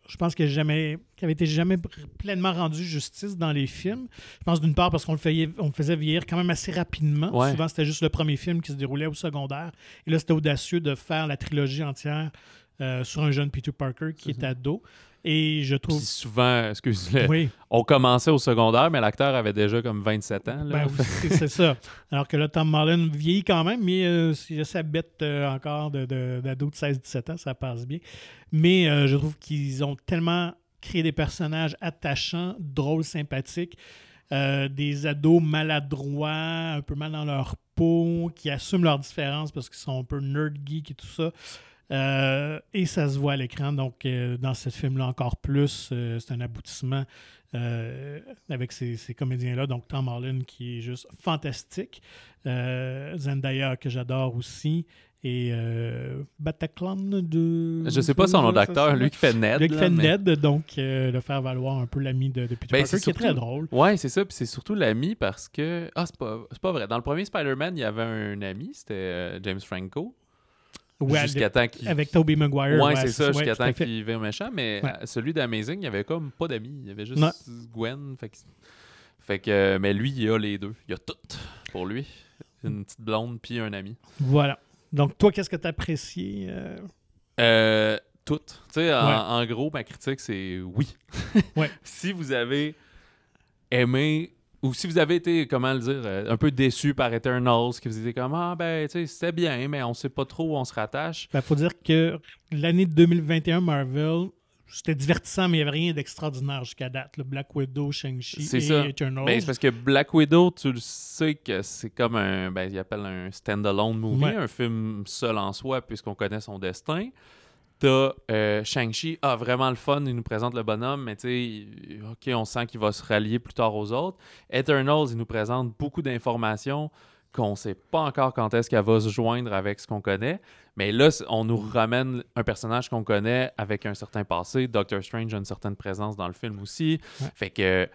A: je pense qu'il jamais avait été jamais pleinement rendu justice dans les films. Je pense d'une part parce qu'on le, on faisait vieillir quand même assez rapidement. Souvent, c'était juste le premier film qui se déroulait au secondaire. Et là, c'était audacieux de faire la trilogie entière euh, sur un jeune Peter Parker qui est ado. Et je trouve.
B: souvent, excusez-moi, on commençait au secondaire, mais l'acteur avait déjà comme 27 ans.
A: Ben, c'est ça. Alors que là, Tom Mullen vieillit quand même, mais euh, si sa bête euh, encore d'ado de, de, 16-17 ans, ça passe bien. Mais euh, je trouve qu'ils ont tellement créé des personnages attachants, drôles, sympathiques. des ados maladroits, un peu mal dans leur peau, qui assument leurs différences parce qu'ils sont un peu nerd geek et tout ça. Euh, et ça se voit à l'écran. Donc, euh, dans ce film-là, encore plus, euh, c'est un aboutissement avec ces, comédiens-là. Donc, Tom Holland qui est juste fantastique. Zendaya que j'adore aussi. Et Bataclan de.
B: Je sais pas son nom d'acteur, lui qui fait Ned.
A: Lui qui fait Ned, donc le faire valoir un peu l'ami de, de, Peter ben, Parker, qui est très drôle.
B: Ouais, c'est ça. Puis c'est surtout l'ami parce que. Ah, c'est pas, pas vrai. Dans le premier Spider-Man, il y avait un ami, c'était James Franco
A: jusqu'à temps qu'il. Avec Tobey Maguire.
B: Ouais, c'est ça, jusqu'à temps qu'il vienne méchant. Mais celui d'Amazing, il n'y avait comme pas d'amis. Il y avait juste Gwen. Fait que... fait que. Mais lui, il a les deux. Il a tout pour lui. Une petite blonde puis un ami.
A: Voilà. Donc, toi, qu'est-ce que tu apprécié euh?
B: euh... tout. Tu sais, en, gros, ma critique, c'est oui.
A: ouais. [laughs]
B: si vous avez aimé ou si vous avez été, comment le dire, euh, un peu déçu par Eternals, que vous étiez comme Ah, ben, tu sais, c'était bien, mais on sait pas trop où on se rattache.
A: Il ben, faut dire que l'année 2021, Marvel, c'était divertissant, mais il n'y avait rien d'extraordinaire jusqu'à date. Le Black Widow, Shang-Chi et ça. Eternals.
B: Ben, c'est parce que Black Widow, tu le sais que c'est comme un, ben, il appelle un stand-alone movie, un film seul en soi, puisqu'on connaît son destin. T'as euh, Shang-Chi, ah, vraiment le fun, il nous présente le bonhomme, mais tu sais, ok, on sent qu'il va se rallier plus tard aux autres. Eternals, il nous présente beaucoup d'informations qu'on ne sait pas encore quand est-ce qu'elle va se joindre avec ce qu'on connaît. Mais là, on nous ramène un personnage qu'on connaît avec un certain passé. Doctor Strange a une certaine présence dans le film aussi. Fait que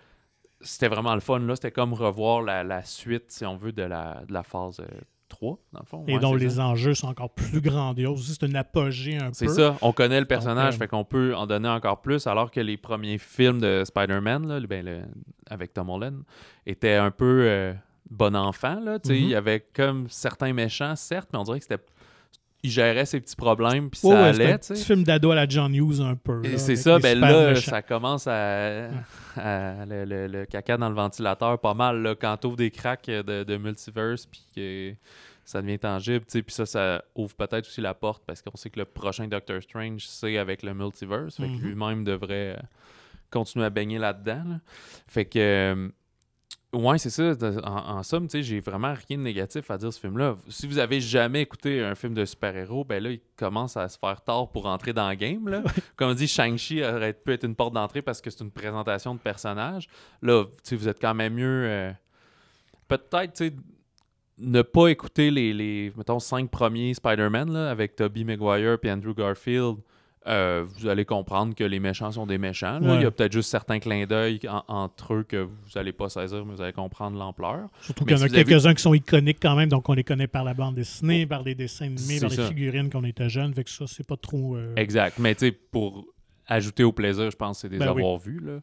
B: c'était vraiment le fun. Là, c'était comme revoir la, suite, si on veut, de la, de la phase euh, 3, dans le fond.
A: Et dont les enjeux sont encore plus grandioses. C'est une apogée un peu.
B: C'est ça. On connaît le personnage, fait qu'on peut en donner encore plus, alors que les premiers films de Spider-Man, ben, avec Tom Holland, étaient un peu euh, bon enfant. Là, Il y avait comme certains méchants, certes, mais on dirait que c'était il gérait ses petits problèmes, puis ça
A: ouais,
B: allait,
A: c'est un petit film d'ado à la John Hughes un peu.
B: Et c'est ça, ben là, ça commence à, à- le, le- le caca dans le ventilateur pas mal. Là, quand t'ouvres des cracks de, de multiverse, puis que ça devient tangible, tu sais, puis ça, ça ouvre peut-être aussi la porte, parce qu'on sait que le prochain Doctor Strange, c'est avec le multiverse, fait
A: Mhm.
B: que lui-même devrait euh, continuer à baigner là-dedans. là. Fait que... Ouais, c'est ça. En, en somme, tu sais, j'ai vraiment rien de négatif à dire ce film-là. Si vous avez jamais écouté un film de super-héros, ben là, il commence à se faire tard pour entrer dans le game. Là. [laughs] Comme on dit, Shang-Chi aurait pu être une porte d'entrée parce que c'est une présentation de personnage. Là, tu sais, vous êtes quand même mieux. euh, Peut-être, tu sais, ne pas écouter les, les mettons, cinq premiers Spider-Man là, avec Tobey Maguire et Andrew Garfield. Euh, vous allez comprendre que les méchants sont des méchants. là.
A: Ouais.
B: Il y a peut-être juste certains clins d'œil en- entre eux que vous n'allez pas saisir, mais vous allez comprendre l'ampleur.
A: Surtout qu'il y en a
B: si vous avez-
A: quelques-uns qui sont iconiques quand même, donc on les connaît par la bande dessinée, par les dessins animés, par les figurines quand on était jeune. Fait que ça, c'est pas trop. euh,
B: Exact. Mais tu sais, pour ajouter au plaisir, je pense que c'est des
A: Ben oui.
B: avoir vus, là,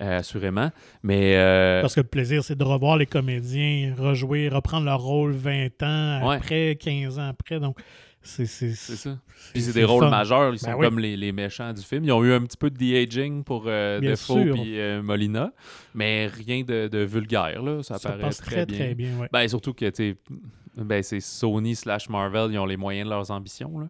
B: euh, assurément. Mais euh,
A: Parce que le plaisir, c'est de revoir les comédiens rejouer, reprendre leur rôle 20 ans
B: Ouais.
A: après, 15 ans après. Donc, c'est.
B: Ça. Puis c'est des rôles
A: fun.
B: majeurs, ils
A: Ben
B: sont
A: oui.
B: comme les, les méchants du film. Ils ont eu un petit peu de de-aging pour euh, Defoe puis euh, Molina, mais rien de, de vulgaire, là. Ça,
A: ça
B: paraît
A: passe
B: très,
A: très,
B: bien.
A: très bien. ouais.
B: Ben, surtout que, tu ben, c'est Sony slash Marvel, ils ont les moyens de leurs ambitions, là.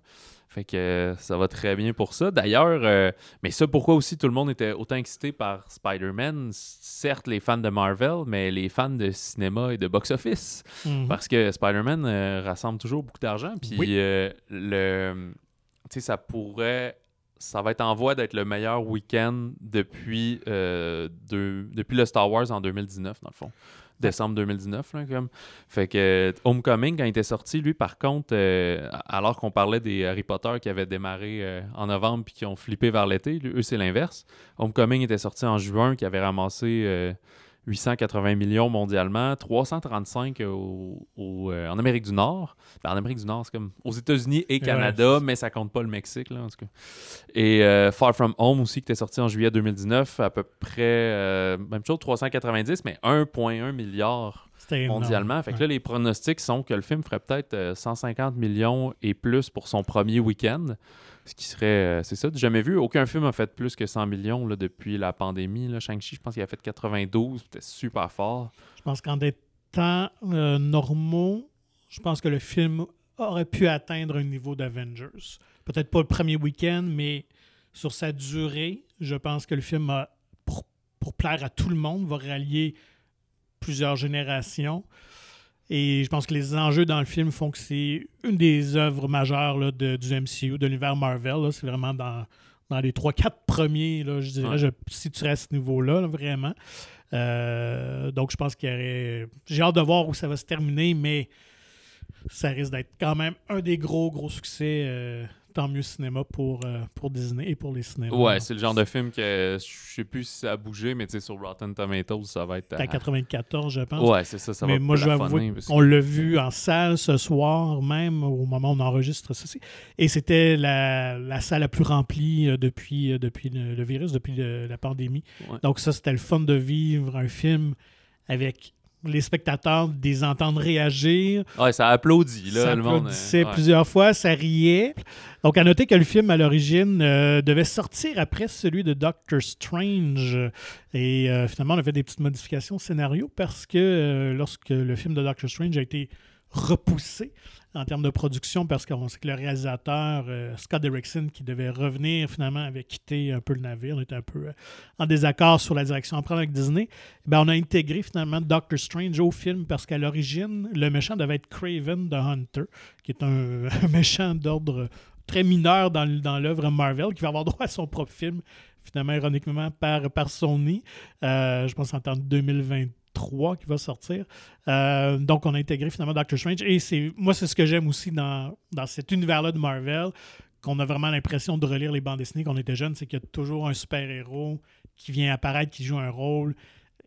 B: Fait que ça va très bien pour ça. D'ailleurs, euh, mais ça, pourquoi aussi tout le monde était autant excité par Spider-Man? Certes, les fans de Marvel, mais les fans de cinéma et de box-office.
A: Mhm.
B: Parce que Spider-Man euh, rassemble toujours beaucoup d'argent. Puis
A: Oui.
B: euh, le, tu sais, ça pourrait, ça va être en voie d'être le meilleur week-end depuis, depuis le Star Wars en 2019 dans le fond. Décembre 2019, là, comme. Fait que euh, Homecoming, quand il était sorti, lui, par contre, euh, alors qu'on parlait des Harry Potter qui avaient démarré euh, en novembre puis qui ont flippé vers l'été, eux, c'est l'inverse. Homecoming était sorti en juin, qui avait ramassé 880 millions mondialement, 335 au- au, euh, en Amérique du Nord. Ben, en Amérique du Nord, c'est comme aux États-Unis et Canada, mais ça compte pas le Mexique, là, en tout cas. Et euh, Far From Home aussi, qui était sorti en juillet 2019, à peu près, euh, même chose, 390, mais 1,1 milliard. Mondialement. Fait que
A: Ouais.
B: là, les pronostics sont que le film ferait peut-être euh, 150 millions et plus pour son premier week-end. Ce qui serait, euh, c'est ça, jamais vu. Aucun film a fait plus que 100 millions là, depuis la pandémie. Shang-Chi, je pense qu'il a fait 92, c'était super fort.
A: Je pense qu'en des temps euh, normaux, je pense que le film aurait pu atteindre un niveau d'Avengers. Peut-être pas le premier week-end, mais sur sa durée, je pense que le film, a, pour, pour plaire à tout le monde, va rallier plusieurs générations. Et je pense que les enjeux dans le film font que c'est une des œuvres majeures là, de- du MCU, de l'univers Marvel. C'est vraiment dans, dans les 3-4 premiers, là, je dirais,
B: Ouais.
A: je situerais à ce niveau-là, là, vraiment. Euh, donc, je pense qu'il y aurait. J'ai hâte de voir où ça va se terminer, mais ça risque d'être quand même un des gros, gros succès. euh, tant mieux cinéma pour, euh, pour Disney et pour les cinémas.
B: Ouais, c'est le genre de film que je sais plus si ça a bougé, mais tu sais, sur Rotten Tomatoes, ça va être.
A: À 94, je pense.
B: Ouais, c'est ça, ça
A: mais
B: va
A: moi, je vais avouer
B: parce
A: qu'on l'a vu en salle ce soir, même au moment où on enregistre ceci. Et c'était la, la salle la plus remplie euh, depuis, euh, depuis le, le virus, depuis le- la pandémie.
B: Ouais.
A: Donc, ça, c'était le fun de vivre un film avec les spectateurs, des entendre réagir.
B: Ouais, ça applaudit, là,
A: ça
B: le monde.
A: applaudissait
B: euh, ouais.
A: plusieurs fois, ça riait. Donc, à noter que le film, à l'origine, euh, devait sortir après celui de Doctor Strange. Et euh, finalement, on a fait des petites modifications au scénario parce que euh, lorsque le film de Doctor Strange a été repoussé en termes de production parce qu'on sait que le réalisateur euh, Scott Derrickson qui devait revenir finalement avait quitté un peu le navire, on était un peu euh, en désaccord sur la direction. À prendre avec Disney. Ben, on a intégré finalement Doctor Strange au film parce qu'à l'origine, le méchant devait être Craven the Hunter, qui est [laughs] un, méchant d'ordre très mineur dans, dans l'œuvre Marvel, qui va avoir droit à son propre film, finalement, ironiquement, par, par Sony, euh, je pense en 2022 qui va sortir. Euh, donc, on a intégré finalement Doctor Strange. Et c'est moi, c'est ce que j'aime aussi dans, dans cet univers-là de Marvel, qu'on a vraiment l'impression de relire les bandes dessinées quand on était jeune, c'est qu'il y a toujours un super-héros qui vient apparaître, qui joue un rôle.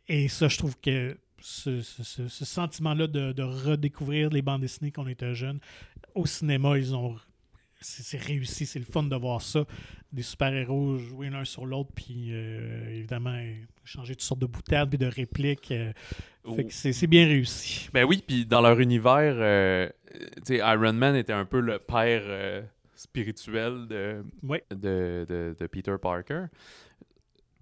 A: Et ça, je trouve que ce, sentiment-là de, de, redécouvrir les bandes dessinées qu'on était jeune, au cinéma, ils ont c'est réussi, c'est le fun de voir ça. Des super-héros jouer l'un sur l'autre, puis euh, évidemment, changer toutes sortes de boutades puis de répliques. euh, fait que c'est c'est bien réussi.
B: Ben oui, puis dans leur univers, euh, Iron Man était un peu le père euh, spirituel de, de- de Peter Parker.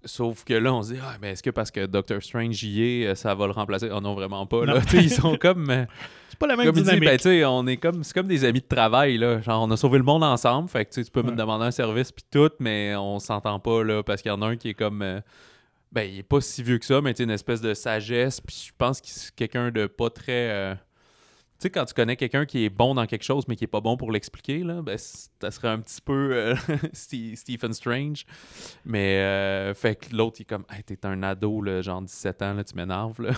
B: Sauf que là, on se dit, ah, mais est-ce que parce que Doctor Strange y est, euh, ça va le remplacer? Oh non, vraiment pas. Là. [laughs] Ils sont comme. euh,
A: C'est pas la même
B: comme il dit,
A: dynamique.
B: ben, tu sais, on est comme, c'est comme des amis de travail, là. Genre, on a sauvé le monde ensemble, fait que tu peux me demander un service puis tout, mais on s'entend pas, là, parce qu'il y en a un qui est comme, euh, ben, il est pas si vieux que ça, mais tu sais, une espèce de sagesse, puis je pense qu'il c'est quelqu'un de pas très... euh, Tu sais, quand tu connais quelqu'un qui est bon dans quelque chose, mais qui est pas bon pour l'expliquer, là, ben, ça serait un petit peu euh, [laughs] Ste- Stephen Strange. Mais, euh, fait que l'autre, il est comme, hey, t'es un ado, là, genre 17 ans, là, tu m'énerves, là.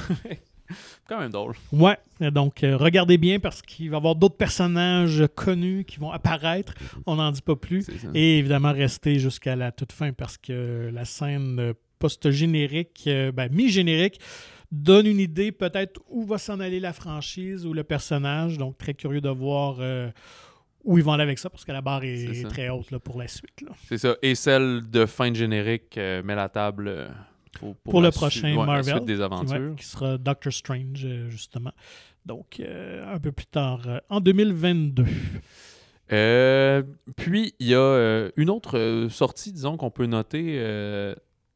B: [laughs] quand même drôle.
A: Ouais, donc euh, regardez bien parce qu'il va y avoir d'autres personnages connus qui vont apparaître. On n'en dit pas plus. Et évidemment, restez jusqu'à la toute fin parce que la scène post-générique, ben, mi-générique, donne une idée peut-être où va s'en aller la franchise ou le personnage. Donc, très curieux de voir euh, où ils vont aller avec ça parce que la barre est, très haute là, pour la suite.
B: C'est ça. Et celle de fin de générique euh, met la table euh, pour,
A: Pour
B: la
A: le prochain
B: ouais, la
A: Marvel,
B: suite des aventures.
A: qui sera Doctor Strange, justement. Donc, un peu plus tard, en 2022.
B: Euh, puis, il y a une autre sortie, disons, qu'on peut noter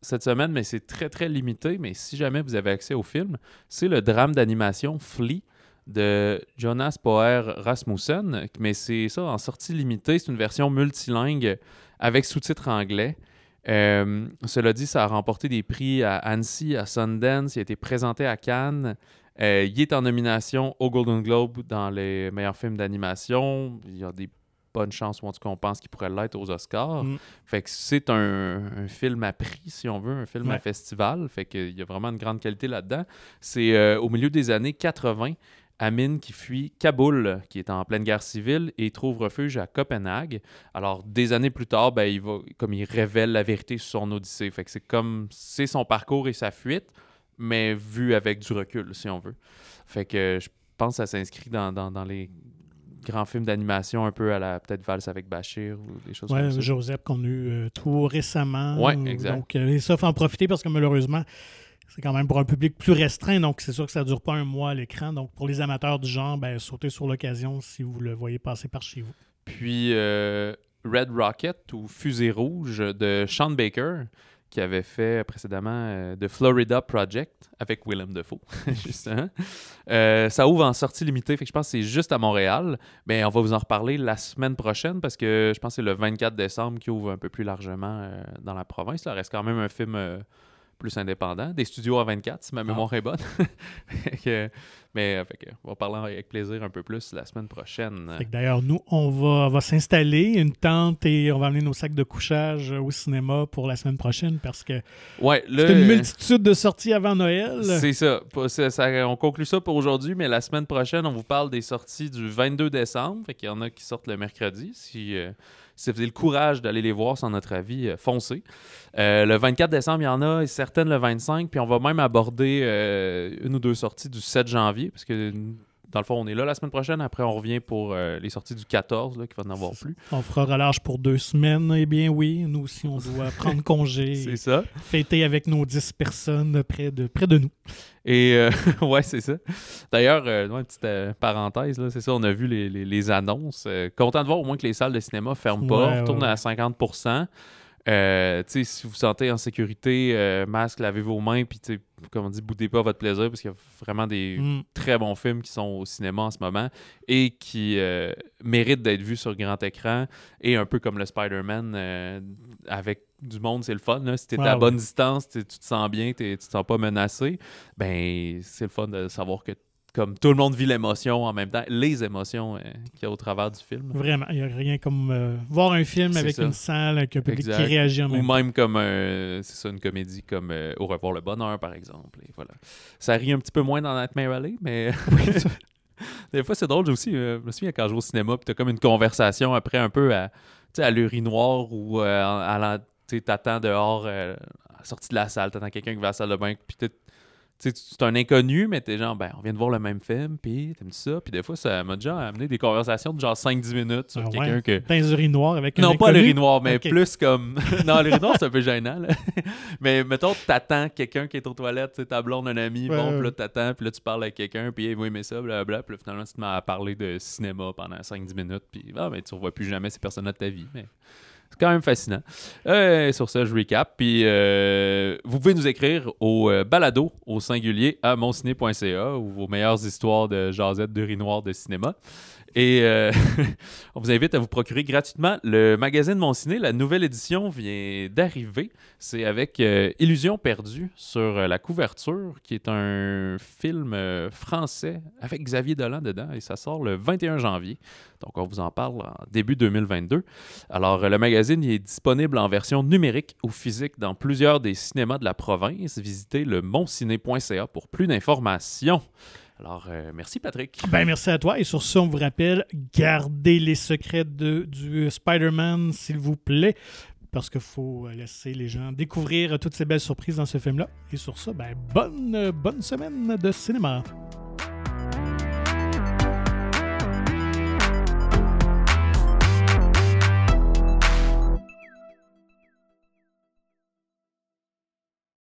B: cette semaine, mais c'est très, très limité. Mais si jamais vous avez accès au film, c'est le drame d'animation Flea de Jonas Poer Rasmussen. Mais c'est ça, en sortie limitée. C'est une version multilingue avec sous-titres anglais. Euh, cela dit, ça a remporté des prix à Annecy, à Sundance. Il a été présenté à Cannes. Euh, il est en nomination au Golden Globe dans les meilleurs films d'animation. Il y a des bonnes chances, ou en tout cas, on pense qu'il pourrait l'être aux Oscars.
A: Mm.
B: Fait que c'est un, un film à prix, si on veut, un film à festival. Fait qu'il y a vraiment une grande qualité là-dedans. C'est euh, au milieu des années 80. Amin qui fuit Kaboul, qui est en pleine guerre civile, et trouve refuge à Copenhague. Alors, des années plus tard, ben, il va, comme il révèle la vérité sur son odyssée. Fait que c'est comme, c'est son parcours et sa fuite, mais vu avec du recul, si on veut. Fait que je pense que ça s'inscrit dans, dans, dans les grands films d'animation, un peu à la peut-être Valse avec Bachir ou des choses
A: Ouais,
B: comme ça?
A: Joseph qu'on a eu euh, tout récemment.
B: Ouais, exact.
A: Donc, euh, et ça, faut en profiter parce que malheureusement, c'est quand même pour un public plus restreint. Donc, c'est sûr que ça ne dure pas un mois à l'écran. Donc, pour les amateurs du genre, ben, sautez sur l'occasion si vous le voyez passer par chez vous.
B: Puis euh, Red Rocket ou Fusée Rouge de Sean Baker, qui avait fait précédemment euh, The Florida Project avec Willem Dafoe, [laughs] justement. Euh, ça ouvre en sortie limitée, fait que je pense que c'est juste à Montréal. Mais on va vous en reparler la semaine prochaine parce que je pense que c'est le 24 décembre qui ouvre un peu plus largement euh, dans la province. Ça reste quand même un film euh, plus indépendant, des studios à 24, si ma mémoire est bonne. [laughs] Que- mais euh, fait que, on va parler avec plaisir un peu plus la semaine prochaine.
A: D'ailleurs, nous, on va, va s'installer une tente et on va amener nos sacs de couchage au cinéma pour la semaine prochaine parce que
B: Ouais,
A: c'est une multitude de sorties avant Noël.
B: C'est ça. On conclut ça pour aujourd'hui, mais la semaine prochaine, on vous parle des sorties du 22 décembre. Fait qu'il y en a qui sortent le mercredi. Si, euh, si vous avez le courage d'aller les voir sans notre avis, euh, foncez. Euh, le 24 décembre, il y en a, et certaines le 25. Puis on va même aborder euh, une ou deux sorties du 7 janvier, parce que dans le fond, on est là la semaine prochaine. Après, on revient pour euh, les sorties du 14, là, qui va en avoir plus.
A: On fera relâche pour deux semaines. Eh bien oui, nous aussi, on [laughs] doit prendre congé
B: C'est ça.
A: fêter avec nos 10 personnes près de, près de nous.
B: Et euh, [laughs] ouais, c'est ça. D'ailleurs, euh, ouais, petite euh, parenthèse, c'est ça, on a vu les, les- les annonces. Content de voir au moins que les salles de cinéma ferment pas, retournent
A: ouais,
B: à 50 Euh, si vous vous sentez en sécurité, euh, masque, lavez vos mains, puis comme on dit, boudez pas votre plaisir, parce qu'il y a vraiment des
A: Mm.
B: très bons films qui sont au cinéma en ce moment et qui euh, méritent d'être vus sur grand écran. Et un peu comme le Spider-Man, avec du monde, c'est le fun. Là. Si tu es à bonne distance, tu te sens bien, tu te sens pas menacé, ben c'est le fun de savoir que comme tout le monde vit l'émotion en même temps, les émotions euh, qu'il y a au travers du film.
A: Vraiment, il n'y a rien comme euh, voir un film avec
B: ça.
A: une salle, avec un public
B: Exact.
A: qui réagit en
B: Ou
A: même temps.
B: même comme un- c'est ça, une comédie comme euh, Au revoir le bonheur, par exemple. Et voilà. Ça rit un petit peu moins dans Nightmare Alley, mais [laughs] [laughs] des fois c'est drôle aussi. je me souviens quand je vais au cinéma, puis t'as comme une conversation après un peu à, à l'urinoir ou à la- tu sais, t'attends dehors, à la sortie de la salle, t'attends quelqu'un qui va à la salle de bain, puis tu c'est un inconnu, mais t'es genre, ben, on vient de voir le même film, puis t'aimes ça? Puis des fois, ça m'a déjà amené des conversations de genre 5-10 minutes sur
A: Ah
B: quelqu'un
A: ouais?
B: que.
A: Dans les urinoirs avec un
B: Non, pas l'urinoir, mais plus comme. [laughs] [laughs] non, l'urinoir, c'est un peu gênant, là. [laughs] mais mettons, t'attends quelqu'un qui est aux toilettes, tu ta blonde, un ami,
A: Ouais,
B: bon,
A: ouais.
B: puis là, t'attends, puis là, tu parles avec quelqu'un, puis hey, vous aimez ça, blablabla. Puis là, finalement, tu te mets à parler de cinéma pendant 5-10 minutes, puis ah, ben, tu revois plus jamais ces personnes-là de ta vie. Mais c'est quand même fascinant. Euh, sur ça, je recap. Puis euh, vous pouvez nous écrire au euh, balado au singulier à monciné.ca ou vos meilleures histoires de jasette d'urinoir de cinéma. Et euh, [laughs] on vous invite à vous procurer gratuitement le magazine Mon Ciné. La nouvelle édition vient d'arriver. C'est avec euh, Illusion perdue sur euh, la couverture, qui est un film français avec Xavier Dolan dedans. Et ça sort le 21 janvier. Donc, on vous en parle en début 2022. Alors, le magazine est disponible en version numérique ou physique dans plusieurs des cinémas de la province. Visitez le monciné.ca pour plus d'informations. Alors, euh, merci Patrick.
A: Ben, merci à toi. Et sur ça, on vous rappelle, gardez les secrets de, du Spider-Man, s'il vous plaît, parce qu'il faut laisser les gens découvrir toutes ces belles surprises dans ce film-là. Et sur ça, ben, bonne, bonne semaine de cinéma.